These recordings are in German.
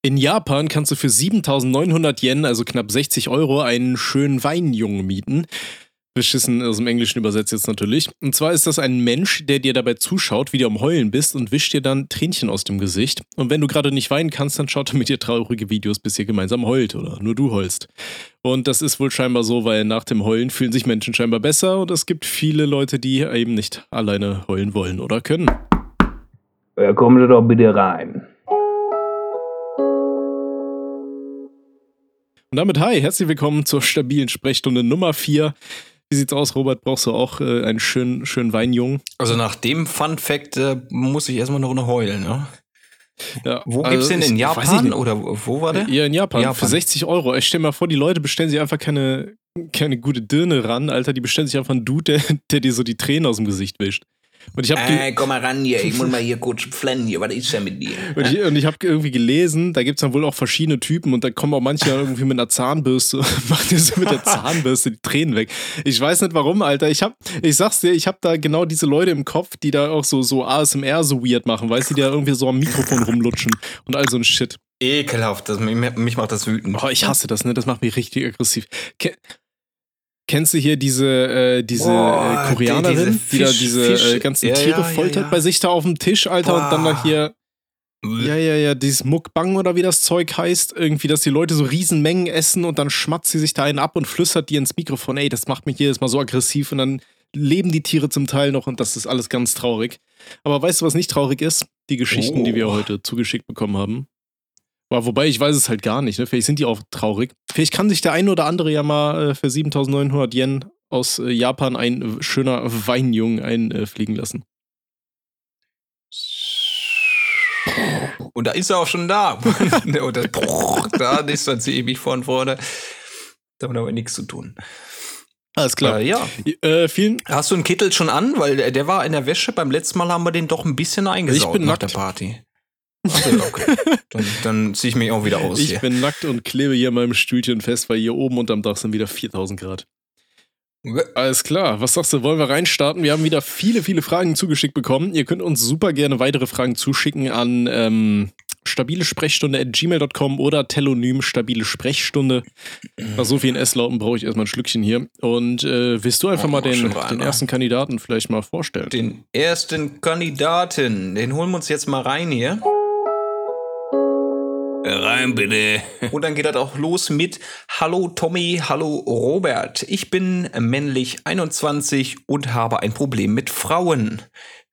In Japan kannst du für 7900 Yen, also knapp 60 Euro, einen schönen Weinjungen mieten. Beschissen aus dem Englischen übersetzt jetzt natürlich. Und zwar ist das ein Mensch, der dir dabei zuschaut, wie du am Heulen bist und wischt dir dann Tränchen aus dem Gesicht. Und wenn du gerade nicht weinen kannst, dann schaut er mit dir traurige Videos, bis ihr gemeinsam heult oder nur du heulst. Und das ist wohl scheinbar so, weil nach dem Heulen fühlen sich Menschen scheinbar besser und es gibt viele Leute, die eben nicht alleine heulen wollen oder können. Ja, Sie doch bitte rein. Und damit hi, herzlich willkommen zur stabilen Sprechstunde Nummer 4. Wie sieht's aus, Robert? Brauchst du auch äh, einen schönen, schönen Weinjungen? Also nach dem Fun Fact äh, muss ich erstmal noch eine heulen, ne? Ja, Wo also gibt's den in Japan oder wo war der? Ja, in Japan, Japan. Für 60 Euro. Ich stell mir mal vor, die Leute bestellen sich einfach keine, keine gute Dirne ran, Alter. Die bestellen sich einfach einen Dude, der, der dir so die Tränen aus dem Gesicht wischt. Und ich habe Äh, komm mal ran hier, ich muss mal hier kurz flennen hier, was ist denn mit dir? und ich, und ich hab irgendwie gelesen, da gibt's dann wohl auch verschiedene Typen und da kommen auch manche irgendwie mit einer Zahnbürste, machen dir so mit der Zahnbürste die Tränen weg. Ich weiß nicht warum, Alter. Ich hab, ich sag's dir, ich hab da genau diese Leute im Kopf, die da auch so, so ASMR so weird machen, weißt du, die da irgendwie so am Mikrofon rumlutschen und all so ein Shit. Ekelhaft, das, mich, mich macht das wütend. Oh, ich hasse das, ne? Das macht mich richtig aggressiv. Ke Kennst du hier diese, äh, diese Boah, äh, Koreanerin, die- die, da diese diese Fisch- äh, Fisch- ganzen ja, Tiere ja, foltert ja. bei sich da auf dem Tisch, Alter, und dann da Boah. hier, ja, ja, ja, dieses Mukbang oder wie das Zeug heißt, irgendwie, dass die Leute so Riesenmengen essen und dann schmatzt sie sich da einen ab und flüstert dir ins Mikrofon, ey, das macht mich jedes Mal so aggressiv und dann leben die Tiere zum Teil noch und das ist alles ganz traurig. Aber weißt du, was nicht traurig ist? Die Geschichten, die wir Oh. heute zugeschickt bekommen haben. Boah, wobei, ich weiß es halt gar nicht. Ne? Vielleicht sind die auch traurig. Vielleicht kann sich der eine oder andere ja mal äh, für 7900 Yen aus äh, Japan ein äh, schöner Weinjungen einfliegen lassen. Und da ist er auch schon da. Und das, da distanziere ich mich von vorne. Damit haben wir nichts zu tun. Alles klar. Äh, ja. Äh, vielen. Hast du einen Kittel schon an? Weil der, war in der Wäsche. Beim letzten Mal haben wir den doch ein bisschen eingesaugt bin nach nackt. der Party. Also, okay. dann dann ziehe ich mich auch wieder aus Ich hier. bin nackt und klebe hier in meinem Stühlchen fest, weil hier oben unterm Dach sind wieder 4000 Grad. Alles klar, was sagst du, wollen wir reinstarten? Wir haben wieder viele, viele Fragen zugeschickt bekommen. Ihr könnt uns super gerne weitere Fragen zuschicken an ähm, stabilesprechstunde.gmail.com oder telonym stabile Sprechstunde. Nach so vielen S-Lauten brauche ich erstmal ein Schlückchen hier. Und äh, willst du einfach Oh, mal den, rein, den ne? ersten Kandidaten vielleicht mal vorstellen? Den ersten Kandidaten, den holen wir uns jetzt mal rein hier. Rein bitte. Und dann geht das auch los mit Hallo Tommy, hallo Robert. Ich bin männlich 21 und habe ein Problem mit Frauen.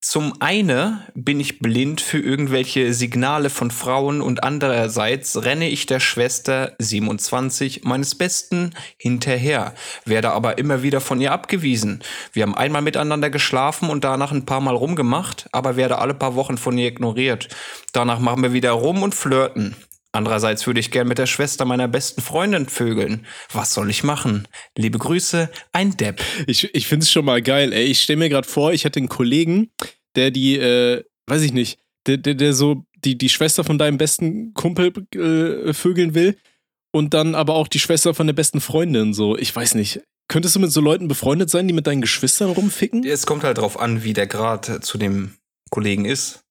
Zum einen bin ich blind für irgendwelche Signale von Frauen und andererseits renne ich der Schwester 27 meines Besten hinterher, werde aber immer wieder von ihr abgewiesen. Wir haben einmal miteinander geschlafen und danach ein paar Mal rumgemacht, aber werde alle paar Wochen von ihr ignoriert. Danach machen wir wieder rum und flirten. Andererseits würde ich gern mit der Schwester meiner besten Freundin vögeln. Was soll ich machen? Liebe Grüße, ein Depp. Ich, ich finde es schon mal geil, ey. Ich stelle mir gerade vor, ich hätte einen Kollegen, der die, äh, weiß ich nicht, der, der, der so die, die Schwester von deinem besten Kumpel äh, vögeln will und dann aber auch die Schwester von der besten Freundin, so. Ich weiß nicht. Könntest du mit so Leuten befreundet sein, die mit deinen Geschwistern rumficken? Es kommt halt drauf an, wie der Grad zu dem Kollegen ist.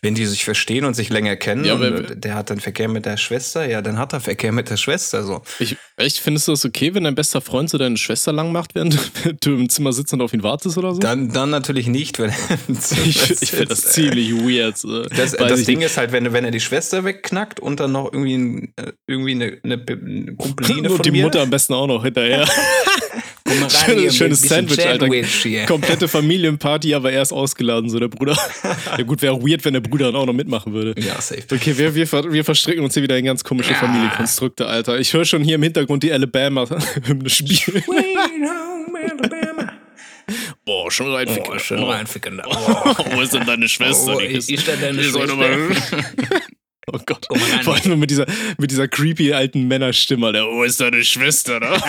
Wenn die sich verstehen und sich länger kennen, Ja, der hat dann Verkehr mit der Schwester, ja, dann hat er Verkehr mit der Schwester. So. Ich, echt, findest du das okay, wenn dein bester Freund so deine Schwester lang macht, während du im Zimmer sitzt und auf ihn wartest oder so? Dann, dann natürlich nicht, wenn ich ich finde das ziemlich weird. so. Das, das Ding nicht. ist halt, wenn, wenn er die Schwester wegknackt und dann noch irgendwie, äh, irgendwie eine, eine, eine Kumpeline und von die mir. Mutter am besten auch noch hinterher. Komm rein Schönes- schönes Sandwich, Alter. Sandwich hier. Komplette Familienparty, aber er ist ausgeladen, so der Bruder. Ja gut, wäre weird, wenn der Bruder dann auch noch mitmachen würde. Ja, safe. Okay, wir, wir, wir verstricken uns hier wieder in ganz komische Familienkonstrukte, Alter. Ich höre schon hier im Hintergrund die Alabama-Hymne spielen. Boah, schon reinficken. Oh, schön reinficken. Oh, wo ist denn deine Schwester? Oh, ist ist- da deine Schwester? Oh Gott. Mal rein. Vor allem mit dieser, mit dieser creepy alten Männerstimme. Der, wo ist deine Schwester? Da?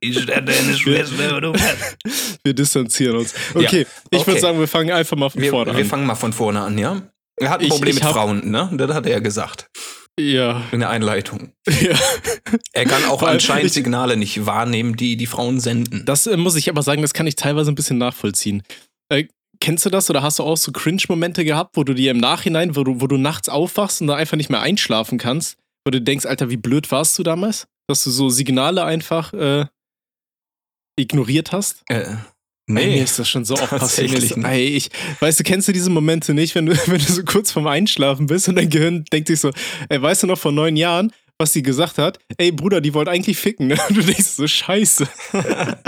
Ist deine Schwester? Du Wir distanzieren uns. Okay, ich würde okay. sagen, wir fangen einfach mal von Wir, vorne wir an. fangen mal von vorne an, ja? Er hat ein Ich- Problem ich mit Frauen, ne? Das hat er ja gesagt Ja, in der Einleitung. ja. Er kann auch anscheinend ich- Signale nicht wahrnehmen, die die Frauen senden. Das äh, muss ich aber sagen, das kann ich teilweise ein bisschen nachvollziehen. Äh, kennst du das oder hast du auch so Cringe-Momente gehabt, wo du dir im Nachhinein, wo du, wo du nachts aufwachst und da einfach nicht mehr einschlafen kannst, wo du denkst, Alter, wie blöd warst du damals? Dass du so Signale einfach äh, ignoriert hast? Äh, Ey, nee. mir ist das schon so oft passiert. Ey, ich, weißt du, kennst du diese Momente nicht, wenn du, wenn du so kurz vorm Einschlafen bist und dein Gehirn denkt sich so, ey, weißt du noch vor neun Jahren, was sie gesagt hat? Ey, Bruder, die wollte eigentlich ficken. Ne? Du denkst so, scheiße.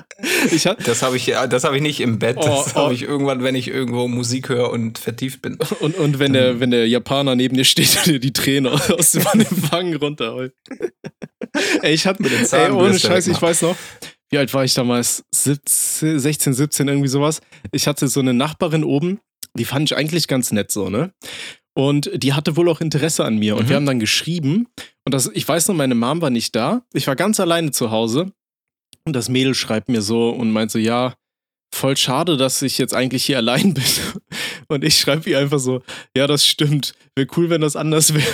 ich hab, Das habe ich, das habe ich nicht im Bett. Das Oh, oh. habe ich irgendwann, wenn ich irgendwo Musik höre und vertieft bin. und, und wenn der, wenn der Japaner neben dir steht und dir die Tränen aus, dem Wangen runterholt. ey, ich hatte, ey, ohne Scheiß, ich weiß noch, wie alt war ich damals? 17, 16, 17, irgendwie sowas. Ich hatte so eine Nachbarin oben, die fand ich eigentlich ganz nett so, ne? Und die hatte wohl auch Interesse an mir. Und Mhm. wir haben dann geschrieben. Und das, ich weiß noch, meine Mom war nicht da. Ich war ganz alleine zu Hause. Und das Mädel schreibt mir so und meint so, ja, voll schade, dass ich jetzt eigentlich hier allein bin. Und ich schreibe ihr einfach so, ja, das stimmt. Wäre cool, wenn das anders wäre.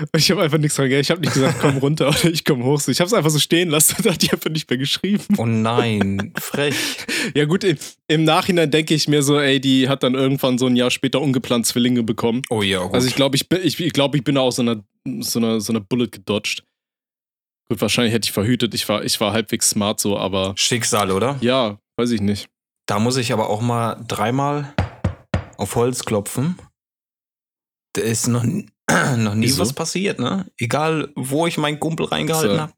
Und ich habe einfach nichts dran, ich habe nicht gesagt, komm runter oder ich komm hoch. So, Ich habe es einfach so stehen lassen und hat die einfach nicht mehr geschrieben. Oh nein, frech. Ja gut, im, im Nachhinein denke ich mir so, ey, die hat dann irgendwann so ein Jahr später ungeplant Zwillinge bekommen. Oh ja, gut. Also ich glaube, ich, bin- ich, ich, glaub, ich bin aus so einer, so, einer, so einer Bullet gedodged. Gut, wahrscheinlich hätte ich verhütet. Ich war, ich war halbwegs smart so, aber Schicksal, oder? ja, weiß ich nicht. Da muss ich aber auch mal dreimal auf Holz klopfen. Da ist noch, noch nie Wieso? was passiert, ne? Egal, wo ich meinen Kumpel reingehalten So. habe.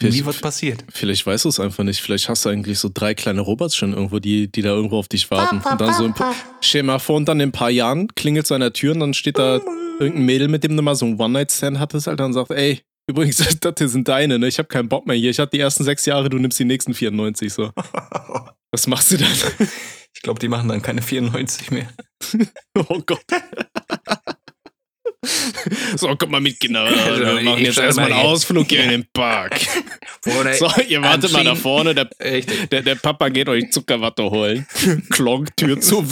Vielleicht- Nie was passiert. Vielleicht weißt du es einfach nicht. Vielleicht hast du eigentlich so drei kleine Robots schon irgendwo, die, die da irgendwo auf dich warten. Und dann so ein dir mal vor, und dann in ein paar Jahren klingelt so an der Tür und dann steht da irgendein Mädel, mit dem du mal so ein One-Night-Stand hattest, Alter, und sagt, ey, übrigens, das hier sind deine, ne? Ich habe keinen Bock mehr hier. Ich hatte die ersten sechs Jahre, du nimmst die nächsten 94, so. Was machst du dann? Ich glaube, die machen dann keine 94 mehr. Oh Gott. So, komm mal mit, Kinder. Also, Wir machen jetzt erstmal mal einen. Ausflug hier in den Park. So, ihr wartet mal da vorne, der, der, der Papa geht euch Zuckerwatte holen. Klonk, Tür zu.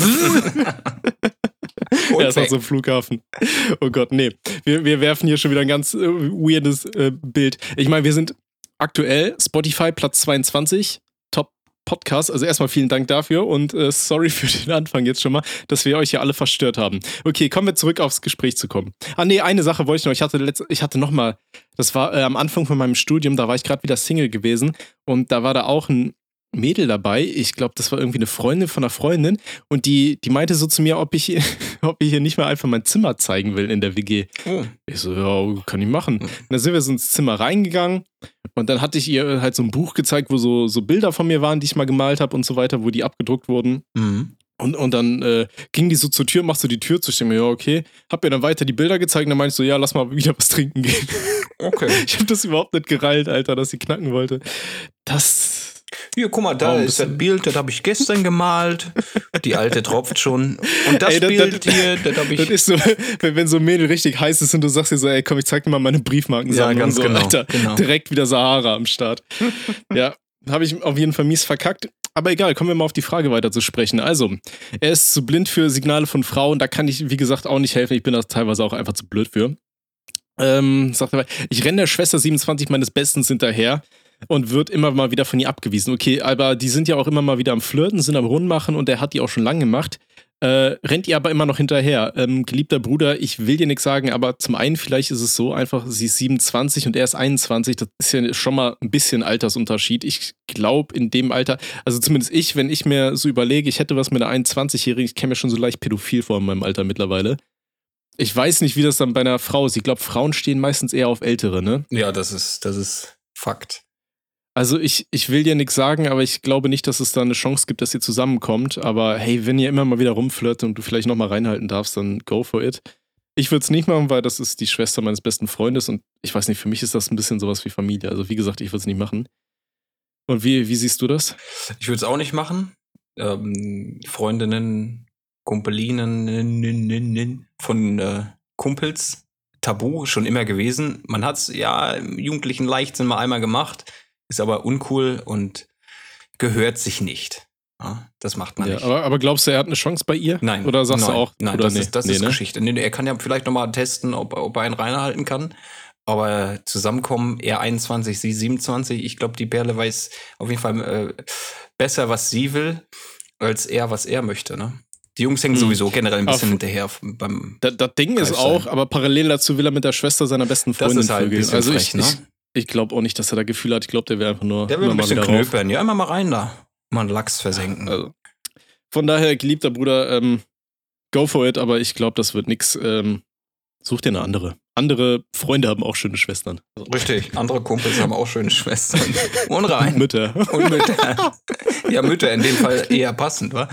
War weg. so ein Flughafen. Oh Gott, nee. Wir, wir werfen hier schon wieder ein ganz äh, weirdes äh, Bild. Ich meine, wir sind aktuell Spotify Platz 22, Top Podcast. Also erstmal vielen Dank dafür und äh, sorry für den Anfang jetzt schon mal, dass wir euch hier alle verstört haben. Okay, kommen wir zurück aufs Gespräch zu kommen. Ah nee, eine Sache wollte ich noch. Ich hatte letzt, ich hatte noch mal, das war äh, am Anfang von meinem Studium, da war ich gerade wieder Single gewesen und da war da auch ein Mädel dabei. Ich glaube, das war irgendwie eine Freundin von einer Freundin und die, die meinte so zu mir, ob ich, ob ich hier nicht mal einfach mein Zimmer zeigen will in der WG. Oh. Ich so, ja, kann ich machen. Und dann sind wir so ins Zimmer reingegangen und dann hatte ich ihr halt so ein Buch gezeigt, wo so, so Bilder von mir waren, die ich mal gemalt habe und so weiter, wo die abgedruckt wurden. Mhm. Und, und dann äh, ging die so zur Tür, machst du die Tür zu, ich mir, ja, okay. Hab ihr dann weiter die Bilder gezeigt und dann meinte ich so, ja, lass mal wieder was trinken gehen. Okay. Ich habe das überhaupt nicht gereilt, Alter, dass sie knacken wollte. Das. Hier, guck mal, da Oh, ist das Bild, das habe ich gestern gemalt. Die alte tropft schon. Und das Ey, das- Bild das- hier, das habe Das ich. ist so, wenn, wenn so ein Mädel richtig heiß ist und du sagst ihr so, ey, komm, ich zeig dir mal meine Briefmarken. Ja, ganz so, genau, Alter, genau. direkt wieder Sahara am Start. ja, habe ich auf jeden Fall mies verkackt. Aber egal, kommen wir mal auf die Frage weiter zu sprechen. Also, er ist zu blind für Signale von Frauen. Da kann ich, wie gesagt, auch nicht helfen. Ich bin da teilweise auch einfach zu blöd für. Ähm, sagt er, ich renne der Schwester 27 meines Bestens hinterher und wird immer mal wieder von ihr abgewiesen. Okay, aber die sind ja auch immer mal wieder am Flirten, sind am Rundmachen und er hat die auch schon lange gemacht. Äh, rennt ihr aber immer noch hinterher. Ähm, geliebter Bruder, ich will dir nichts sagen, aber zum einen vielleicht ist es so einfach, sie ist 27 und er ist 21. Das ist ja schon mal ein bisschen Altersunterschied. Ich glaube, in dem Alter, also zumindest ich, wenn ich mir so überlege, ich hätte was mit einer 21-Jährigen, ich kenne mir schon so leicht pädophil vor in meinem Alter mittlerweile. Ich weiß nicht, wie das dann bei einer Frau ist. Ich glaube, Frauen stehen meistens eher auf Ältere, ne? Ja, das ist, das ist Fakt. Also ich, ich will dir nichts sagen, aber ich glaube nicht, dass es da eine Chance gibt, dass ihr zusammenkommt. Aber hey, wenn ihr immer mal wieder rumflirtet und du vielleicht nochmal reinhalten darfst, dann go for it. Ich würde es nicht machen, weil das ist die Schwester meines besten Freundes und ich weiß nicht, für mich ist das ein bisschen sowas wie Familie. Also wie gesagt, ich würde es nicht machen. Und wie, wie siehst du das? Ich würde es auch nicht machen. Ähm, Freundinnen, Kumpelinen von äh, Kumpels, Tabu schon immer gewesen. Man hat es ja im jugendlichen Leichtsinn mal einmal gemacht, ist aber uncool und gehört sich nicht. Ja, das macht man Ja, nicht. aber, aber glaubst du, er hat eine Chance bei ihr? Nein. Oder sagst nein, du auch, Nein, das nee? ist, das Nee, ist ne? Geschichte. Nee, er kann ja vielleicht noch mal testen, ob, ob er einen reinhalten kann. Aber zusammenkommen, er 21, sie 27. Ich glaube, die Perle weiß auf jeden Fall äh, besser, was sie will, als er, was er möchte. Ne? Die Jungs hängen Hm. sowieso generell ein bisschen Auf- hinterher beim. Das, das Ding ist Lifestyle. auch, aber parallel dazu will er mit der Schwester seiner besten Das Freundin ist halt ein bisschen Also frech, ich, ne? Ich, glaube auch nicht, dass er da Gefühle hat. Ich glaube, der wäre einfach nur, Der will ein mal bisschen knöpern. Ja, immer mal rein da. Mal einen Lachs versenken. Also, von daher, geliebter Bruder, ähm, go for it, aber ich glaube, das wird nix. Ähm, such dir eine andere. Andere Freunde haben auch schöne Schwestern. Also, Richtig. Andere Kumpels haben auch schöne Schwestern. Und rein. Mütter. Und Mütter. ja, Mütter in dem Fall eher passend, wa?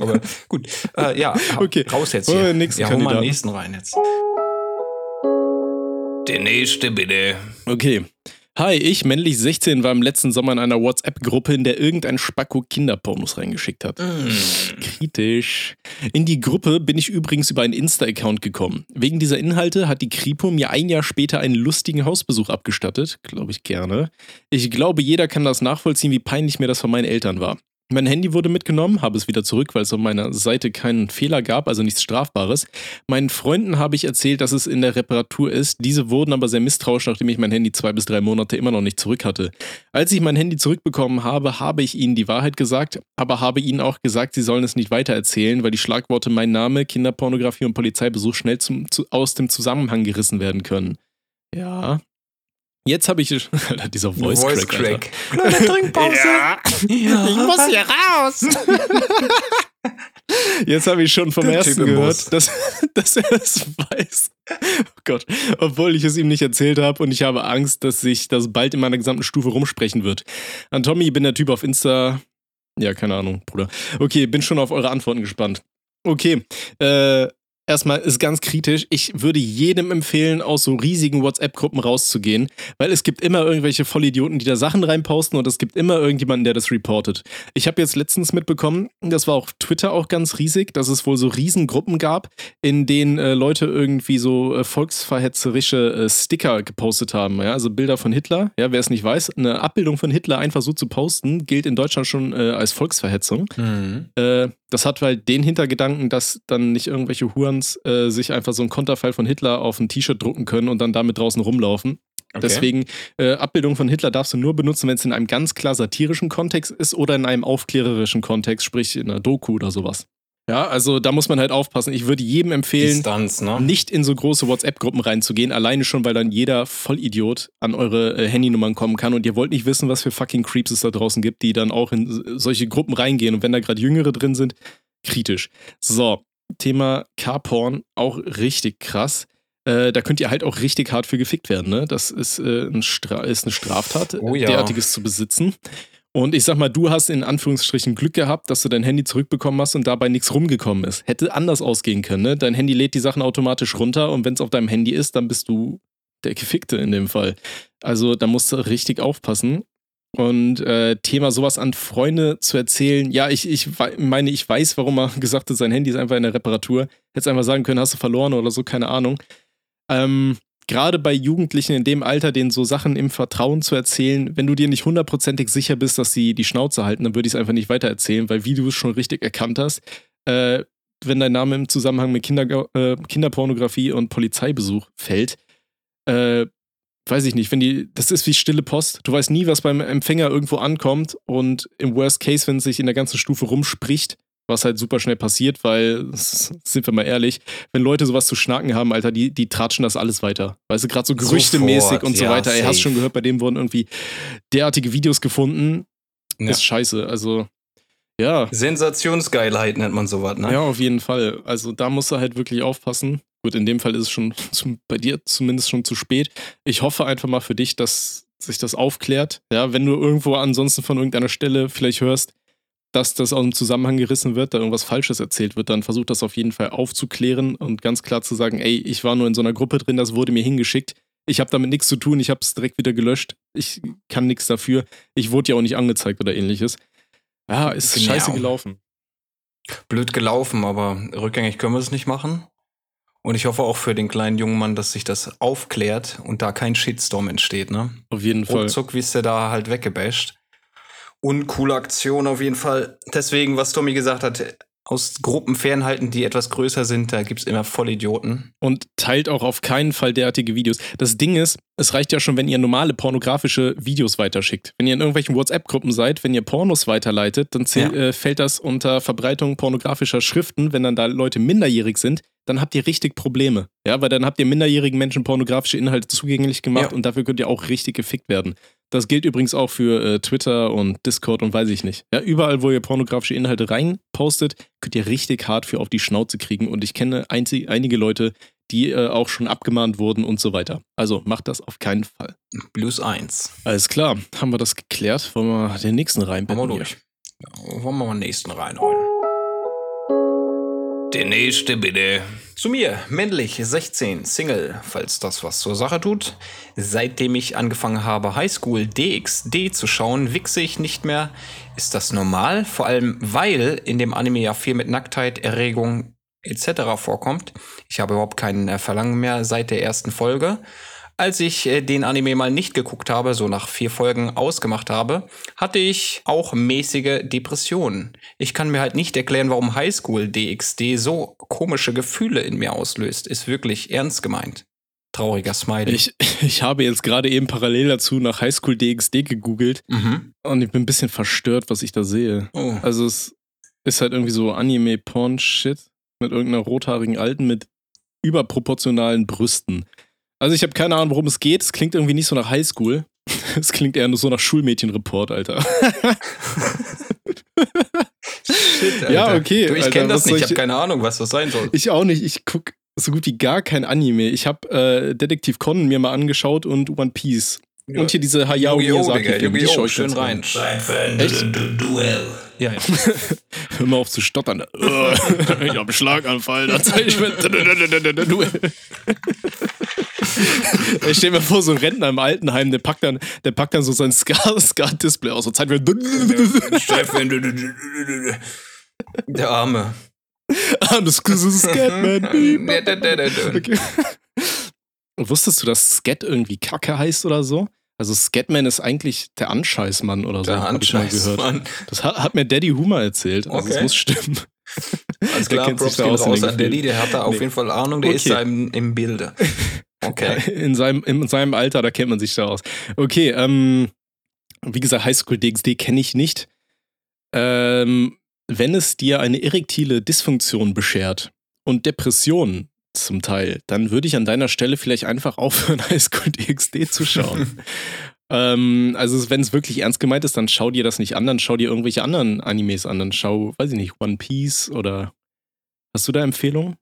Aber gut. Äh, ja, Okay. raus jetzt wir hier. den nächsten ja, hol mal den nächsten rein jetzt. Der nächste bitte. Okay. Hi, ich, männlich 16, war im letzten Sommer in einer WhatsApp-Gruppe, in der irgendein Spacko Kinderpornos reingeschickt hat. Kritisch. In die Gruppe bin ich übrigens über einen Insta-Account gekommen. Wegen dieser Inhalte hat die Kripo mir ein Jahr später einen lustigen Hausbesuch abgestattet. Glaube ich gerne. Ich glaube, jeder kann das nachvollziehen, wie peinlich mir das von meinen Eltern war. Mein Handy wurde mitgenommen, habe es wieder zurück, weil es auf meiner Seite keinen Fehler gab, also nichts Strafbares. Meinen Freunden habe ich erzählt, dass es in der Reparatur ist. Diese wurden aber sehr misstrauisch, nachdem ich mein Handy zwei bis drei Monate immer noch nicht zurück hatte. Als ich mein Handy zurückbekommen habe, habe ich ihnen die Wahrheit gesagt, aber habe ihnen auch gesagt, sie sollen es nicht weitererzählen, weil die Schlagworte mein Name, Kinderpornografie und Polizeibesuch schnell zum, zu, aus dem Zusammenhang gerissen werden können. Ja. Jetzt habe ich Alter, dieser Voice, Voice Crack. Crack. Alter. Kleine Trinkpause. Ja. Ich muss hier raus. Jetzt habe ich schon vom Der ersten Typ gehört, dass, dass er es weiß. Oh Gott. Obwohl ich es ihm nicht erzählt habe und ich habe Angst, dass sich das bald in meiner gesamten Stufe rumsprechen wird. An Tommy bin der Typ auf Insta. Ja, keine Ahnung, Bruder. Okay, bin schon auf eure Antworten gespannt. Okay, äh, erstmal ist ganz kritisch. Ich würde jedem empfehlen, aus so riesigen WhatsApp-Gruppen rauszugehen, weil es gibt immer irgendwelche Vollidioten, die da Sachen reinposten und es gibt immer irgendjemanden, der das reportet. Ich habe jetzt letztens mitbekommen, das war auf Twitter auch ganz riesig, dass es wohl so Riesengruppen gab, in denen äh, Leute irgendwie so äh, volksverhetzerische äh, Sticker gepostet haben. Ja? Also Bilder von Hitler. Ja, wer es nicht weiß, eine Abbildung von Hitler einfach so zu posten, gilt in Deutschland schon äh, als Volksverhetzung. Mhm. Das hat halt den Hintergedanken, dass dann nicht irgendwelche Hurens äh, sich einfach so ein Konterfei von Hitler auf ein T-Shirt drucken können und dann damit draußen rumlaufen. Okay. Deswegen, äh, Abbildung von Hitler darfst du nur benutzen, wenn es in einem ganz klar satirischen Kontext ist oder in einem aufklärerischen Kontext, sprich in einer Doku oder sowas. Ja, also da muss man halt aufpassen. Ich würde jedem empfehlen, Distanz, ne? nicht in so große WhatsApp-Gruppen reinzugehen, alleine schon, weil dann jeder Vollidiot an eure äh, Handynummern kommen kann und ihr wollt nicht wissen, was für fucking Creeps es da draußen gibt, die dann auch in solche Gruppen reingehen und wenn da gerade Jüngere drin sind, kritisch. So, Thema Carporn, auch richtig krass. Äh, da könnt ihr halt auch richtig hart für gefickt werden, ne? Das ist, äh, ein Stra ist eine Straftat, Oh ja. derartiges zu besitzen. Und ich sag mal, du hast in Anführungsstrichen Glück gehabt, dass du dein Handy zurückbekommen hast und dabei nichts rumgekommen ist. Hätte anders ausgehen können, ne? Dein Handy lädt die Sachen automatisch runter und wenn es auf deinem Handy ist, dann bist du der Gefickte in dem Fall. Also da musst du richtig aufpassen. Und äh, Thema sowas an Freunde zu erzählen, ja, ich, ich meine, ich weiß, warum er gesagt hat, sein Handy ist einfach in der Reparatur. Hättest einfach sagen können, hast du verloren oder so, keine Ahnung. Ähm, Gerade bei Jugendlichen in dem Alter, denen so Sachen im Vertrauen zu erzählen, wenn du dir nicht hundertprozentig sicher bist, dass sie die Schnauze halten, dann würde ich es einfach nicht weitererzählen, weil wie du es schon richtig erkannt hast, äh, wenn dein Name im Zusammenhang mit Kinder, äh, Kinderpornografie und Polizeibesuch fällt, äh, weiß ich nicht, wenn die, das ist wie stille Post. Du weißt nie, was beim Empfänger irgendwo ankommt und im Worst Case, wenn es sich in der ganzen Stufe rumspricht, was halt super schnell passiert, weil, sind wir mal ehrlich, wenn Leute sowas zu schnacken haben, Alter, die, die tratschen das alles weiter. Weißt du, gerade so gerüchtemäßig und so ja, weiter. Ey, hast schon gehört, bei dem wurden irgendwie derartige Videos gefunden. Ja. Ist scheiße. Also, ja. Sensationsgeilheit nennt man sowas, ne? Ja, auf jeden Fall. Also da musst du halt wirklich aufpassen. Gut, in dem Fall ist es schon zum, bei dir zumindest schon zu spät. Ich hoffe einfach mal für dich, dass sich das aufklärt. Ja, wenn du irgendwo ansonsten von irgendeiner Stelle vielleicht hörst, dass das aus dem Zusammenhang gerissen wird, da irgendwas Falsches erzählt wird, dann versuch das auf jeden Fall aufzuklären und ganz klar zu sagen, ey, ich war nur in so einer Gruppe drin, das wurde mir hingeschickt. Ich habe damit nichts zu tun, ich habe es direkt wieder gelöscht. Ich kann nichts dafür. Ich wurde ja auch nicht angezeigt oder ähnliches. Ja, ist Genau. scheiße gelaufen. Blöd gelaufen, aber rückgängig können wir es nicht machen. Und ich hoffe auch für den kleinen jungen Mann, dass sich das aufklärt und da kein Shitstorm entsteht, ne? Auf jeden Fall. Ruckzuck wirst du da halt weggebasht. Und coole Aktion auf jeden Fall. Deswegen, was Tommy gesagt hat, aus Gruppen fernhalten, die etwas größer sind. Da gibt es immer Vollidioten. Und teilt auch auf keinen Fall derartige Videos. Das Ding ist, es reicht ja schon, wenn ihr normale pornografische Videos weiterschickt. Wenn ihr in irgendwelchen WhatsApp-Gruppen seid, wenn ihr Pornos weiterleitet, dann Ja. äh, fällt das unter Verbreitung pornografischer Schriften. Wenn dann da Leute minderjährig sind, dann habt ihr richtig Probleme. Ja, weil dann habt ihr minderjährigen Menschen pornografische Inhalte zugänglich gemacht Ja. und dafür könnt ihr auch richtig gefickt werden. Das gilt übrigens auch für äh, Twitter und Discord und weiß ich nicht. Ja, überall, wo ihr pornografische Inhalte reinpostet, könnt ihr richtig hart für auf die Schnauze kriegen. Und ich kenne einzig, einige Leute, die äh, auch schon abgemahnt wurden und so weiter. Also macht das auf keinen Fall. Blues 1. Alles klar, haben wir das geklärt? Wollen wir den nächsten Machen wir reinbetten? hier? durch. Ja, wollen wir mal den nächsten reinholen. Der nächste bitte. Zu mir, männlich, 16, Single, falls das was zur Sache tut. Seitdem ich angefangen habe, Highschool DxD zu schauen, wichse ich nicht mehr. Ist das normal? Vor allem, weil in dem Anime ja viel mit Nacktheit, Erregung etc. vorkommt. Ich habe überhaupt kein äh, Verlangen mehr seit der ersten Folge. Als ich äh, den Anime mal nicht geguckt habe, so nach vier Folgen ausgemacht habe, hatte ich auch mäßige Depressionen. Ich kann mir halt nicht erklären, warum Highschool DxD so komische Gefühle in mir auslöst. Ist wirklich ernst gemeint. Trauriger Smiley. Ich, ich habe jetzt gerade eben parallel dazu nach Highschool DxD gegoogelt mhm. und ich bin ein bisschen verstört, was ich da sehe. Oh. Also es ist halt irgendwie so Anime-Porn-Shit mit irgendeiner rothaarigen Alten mit überproportionalen Brüsten. Also ich habe keine Ahnung, worum es geht. Es klingt irgendwie nicht so nach Highschool. Es klingt eher nur so nach Schulmädchenreport, Alter. Shit, Alter. Ja, okay, Du, ich kenne das nicht. Ich habe keine Ahnung, was das sein soll. Ich auch nicht. Ich guck so gut wie gar kein Anime. Ich habe äh, Detektiv Conan mir mal angeschaut und One Piece. Und hier diese Hayao Digga, Miyazaki-Filme, die schaue ich schön rein. gerne. Zeit für ein Du- Du- Duell. Ja, ja. Hör mal auf zu stottern. ich habe einen Schlaganfall, da zeige ich mir. Ich stell mir vor, so ein Rentner im Altenheim, der packt dann, der packt dann so sein Scar- Scar-Display aus und zeigt mir. Zeit für ein Du- Du- Du- Du- Du- Du- Der Arme. I'm the Scatman. Okay. Wusstest du, dass Scat irgendwie Kacke heißt oder so? Also Scatman ist eigentlich der Anscheißmann oder so. Der hab ich mal Anscheiß, gehört. Mann. Das hat, hat mir Daddy Humor erzählt. Also Okay. das muss stimmen. Alles Der klar, kennt sich Props gehen in raus an Daddy, der hat da auf Nee. jeden Fall Ahnung, der ist Okay. da im, im Bilde. Okay. In seinem, in seinem Alter, da kennt man sich da aus. Okay, ähm, wie gesagt, Highschool DxD kenne ich nicht. Ähm, wenn es dir eine erektile Dysfunktion beschert und Depressionen zum Teil, dann würde ich an deiner Stelle vielleicht einfach aufhören, Highschool DxD zu schauen. ähm, also wenn es wirklich ernst gemeint ist, dann schau dir das nicht an, dann schau dir irgendwelche anderen Animes an, dann schau, weiß ich nicht, One Piece oder Hast du da Empfehlungen?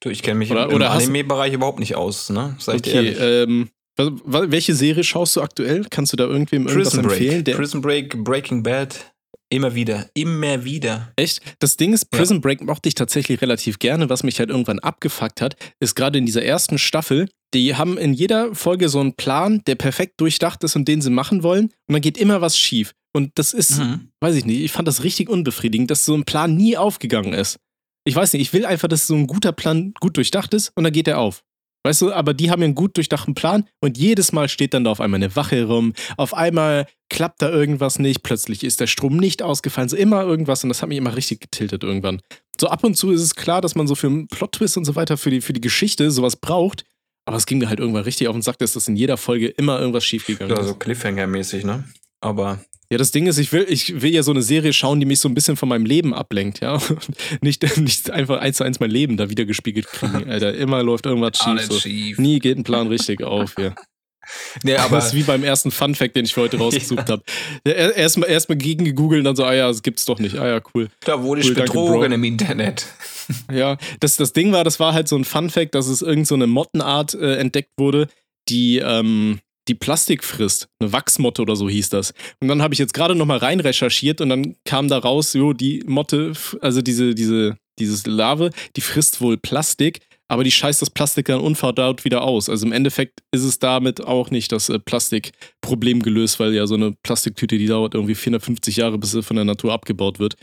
Du, ich kenne mich Oder- im, im Anime-Bereich überhaupt nicht aus, ne? Sag ich dir Okay, ähm, welche Serie schaust du aktuell? Kannst du da irgendwem irgendwas Prison Break. empfehlen? Der, Prison Break, Breaking Bad. Immer wieder. Immer wieder. Echt? Das Ding ist, Prison Break mochte ich tatsächlich relativ gerne. Was mich halt irgendwann abgefuckt hat, ist gerade in dieser ersten Staffel, die haben in jeder Folge so einen Plan, der perfekt durchdacht ist und den sie machen wollen. Und dann geht immer was schief. Und das ist, Mhm. weiß ich nicht, ich fand das richtig unbefriedigend, dass so ein Plan nie aufgegangen ist. Ich weiß nicht, ich will einfach, dass so ein guter Plan gut durchdacht ist und dann geht er auf. Weißt du, aber die haben ja einen gut durchdachten Plan und jedes Mal steht dann da auf einmal eine Wache rum, auf einmal klappt da irgendwas nicht, plötzlich ist der Strom nicht ausgefallen, so immer irgendwas und das hat mich immer richtig getiltet irgendwann. So ab und zu ist es klar, dass man so für einen Plot-Twist und so weiter für die, für die Geschichte sowas braucht, aber es ging mir halt irgendwann richtig auf den Sack, dass das in jeder Folge immer irgendwas schiefgegangen Ja, ist. so Cliffhanger-mäßig, ne? Aber Ja, das Ding ist, ich will, ich will ja so eine Serie schauen, die mich so ein bisschen von meinem Leben ablenkt, ja. Und nicht, nicht einfach eins zu eins mein Leben da wieder gespiegelt kriegen, Alter. Immer läuft irgendwas schief. So. schief. Nie geht ein Plan richtig auf, ja. Nee, aber das ist wie beim ersten Fun-Fact, den ich für heute rausgesucht habe. Erstmal erst gegen gegoogelt, dann so, ah ja, das gibt's doch nicht. Ah ja, cool. da wurde ich Cool, danke, betrogen Bro. im Internet. Ja, das, das Ding war, das war halt so ein Fun-Fact, dass es irgend so eine Mottenart äh, entdeckt wurde, die, ähm, die Plastik frisst. Eine Wachsmotte oder so hieß das. Und dann habe ich jetzt gerade nochmal rein recherchiert und dann kam da raus, jo, die Motte, also diese, diese, dieses Larve, die frisst wohl Plastik, aber die scheißt das Plastik dann unverdaut wieder aus. Also im Endeffekt ist es damit auch nicht das äh, Plastikproblem gelöst, weil ja so eine Plastiktüte, die dauert irgendwie 450 Jahre, bis sie von der Natur abgebaut wird.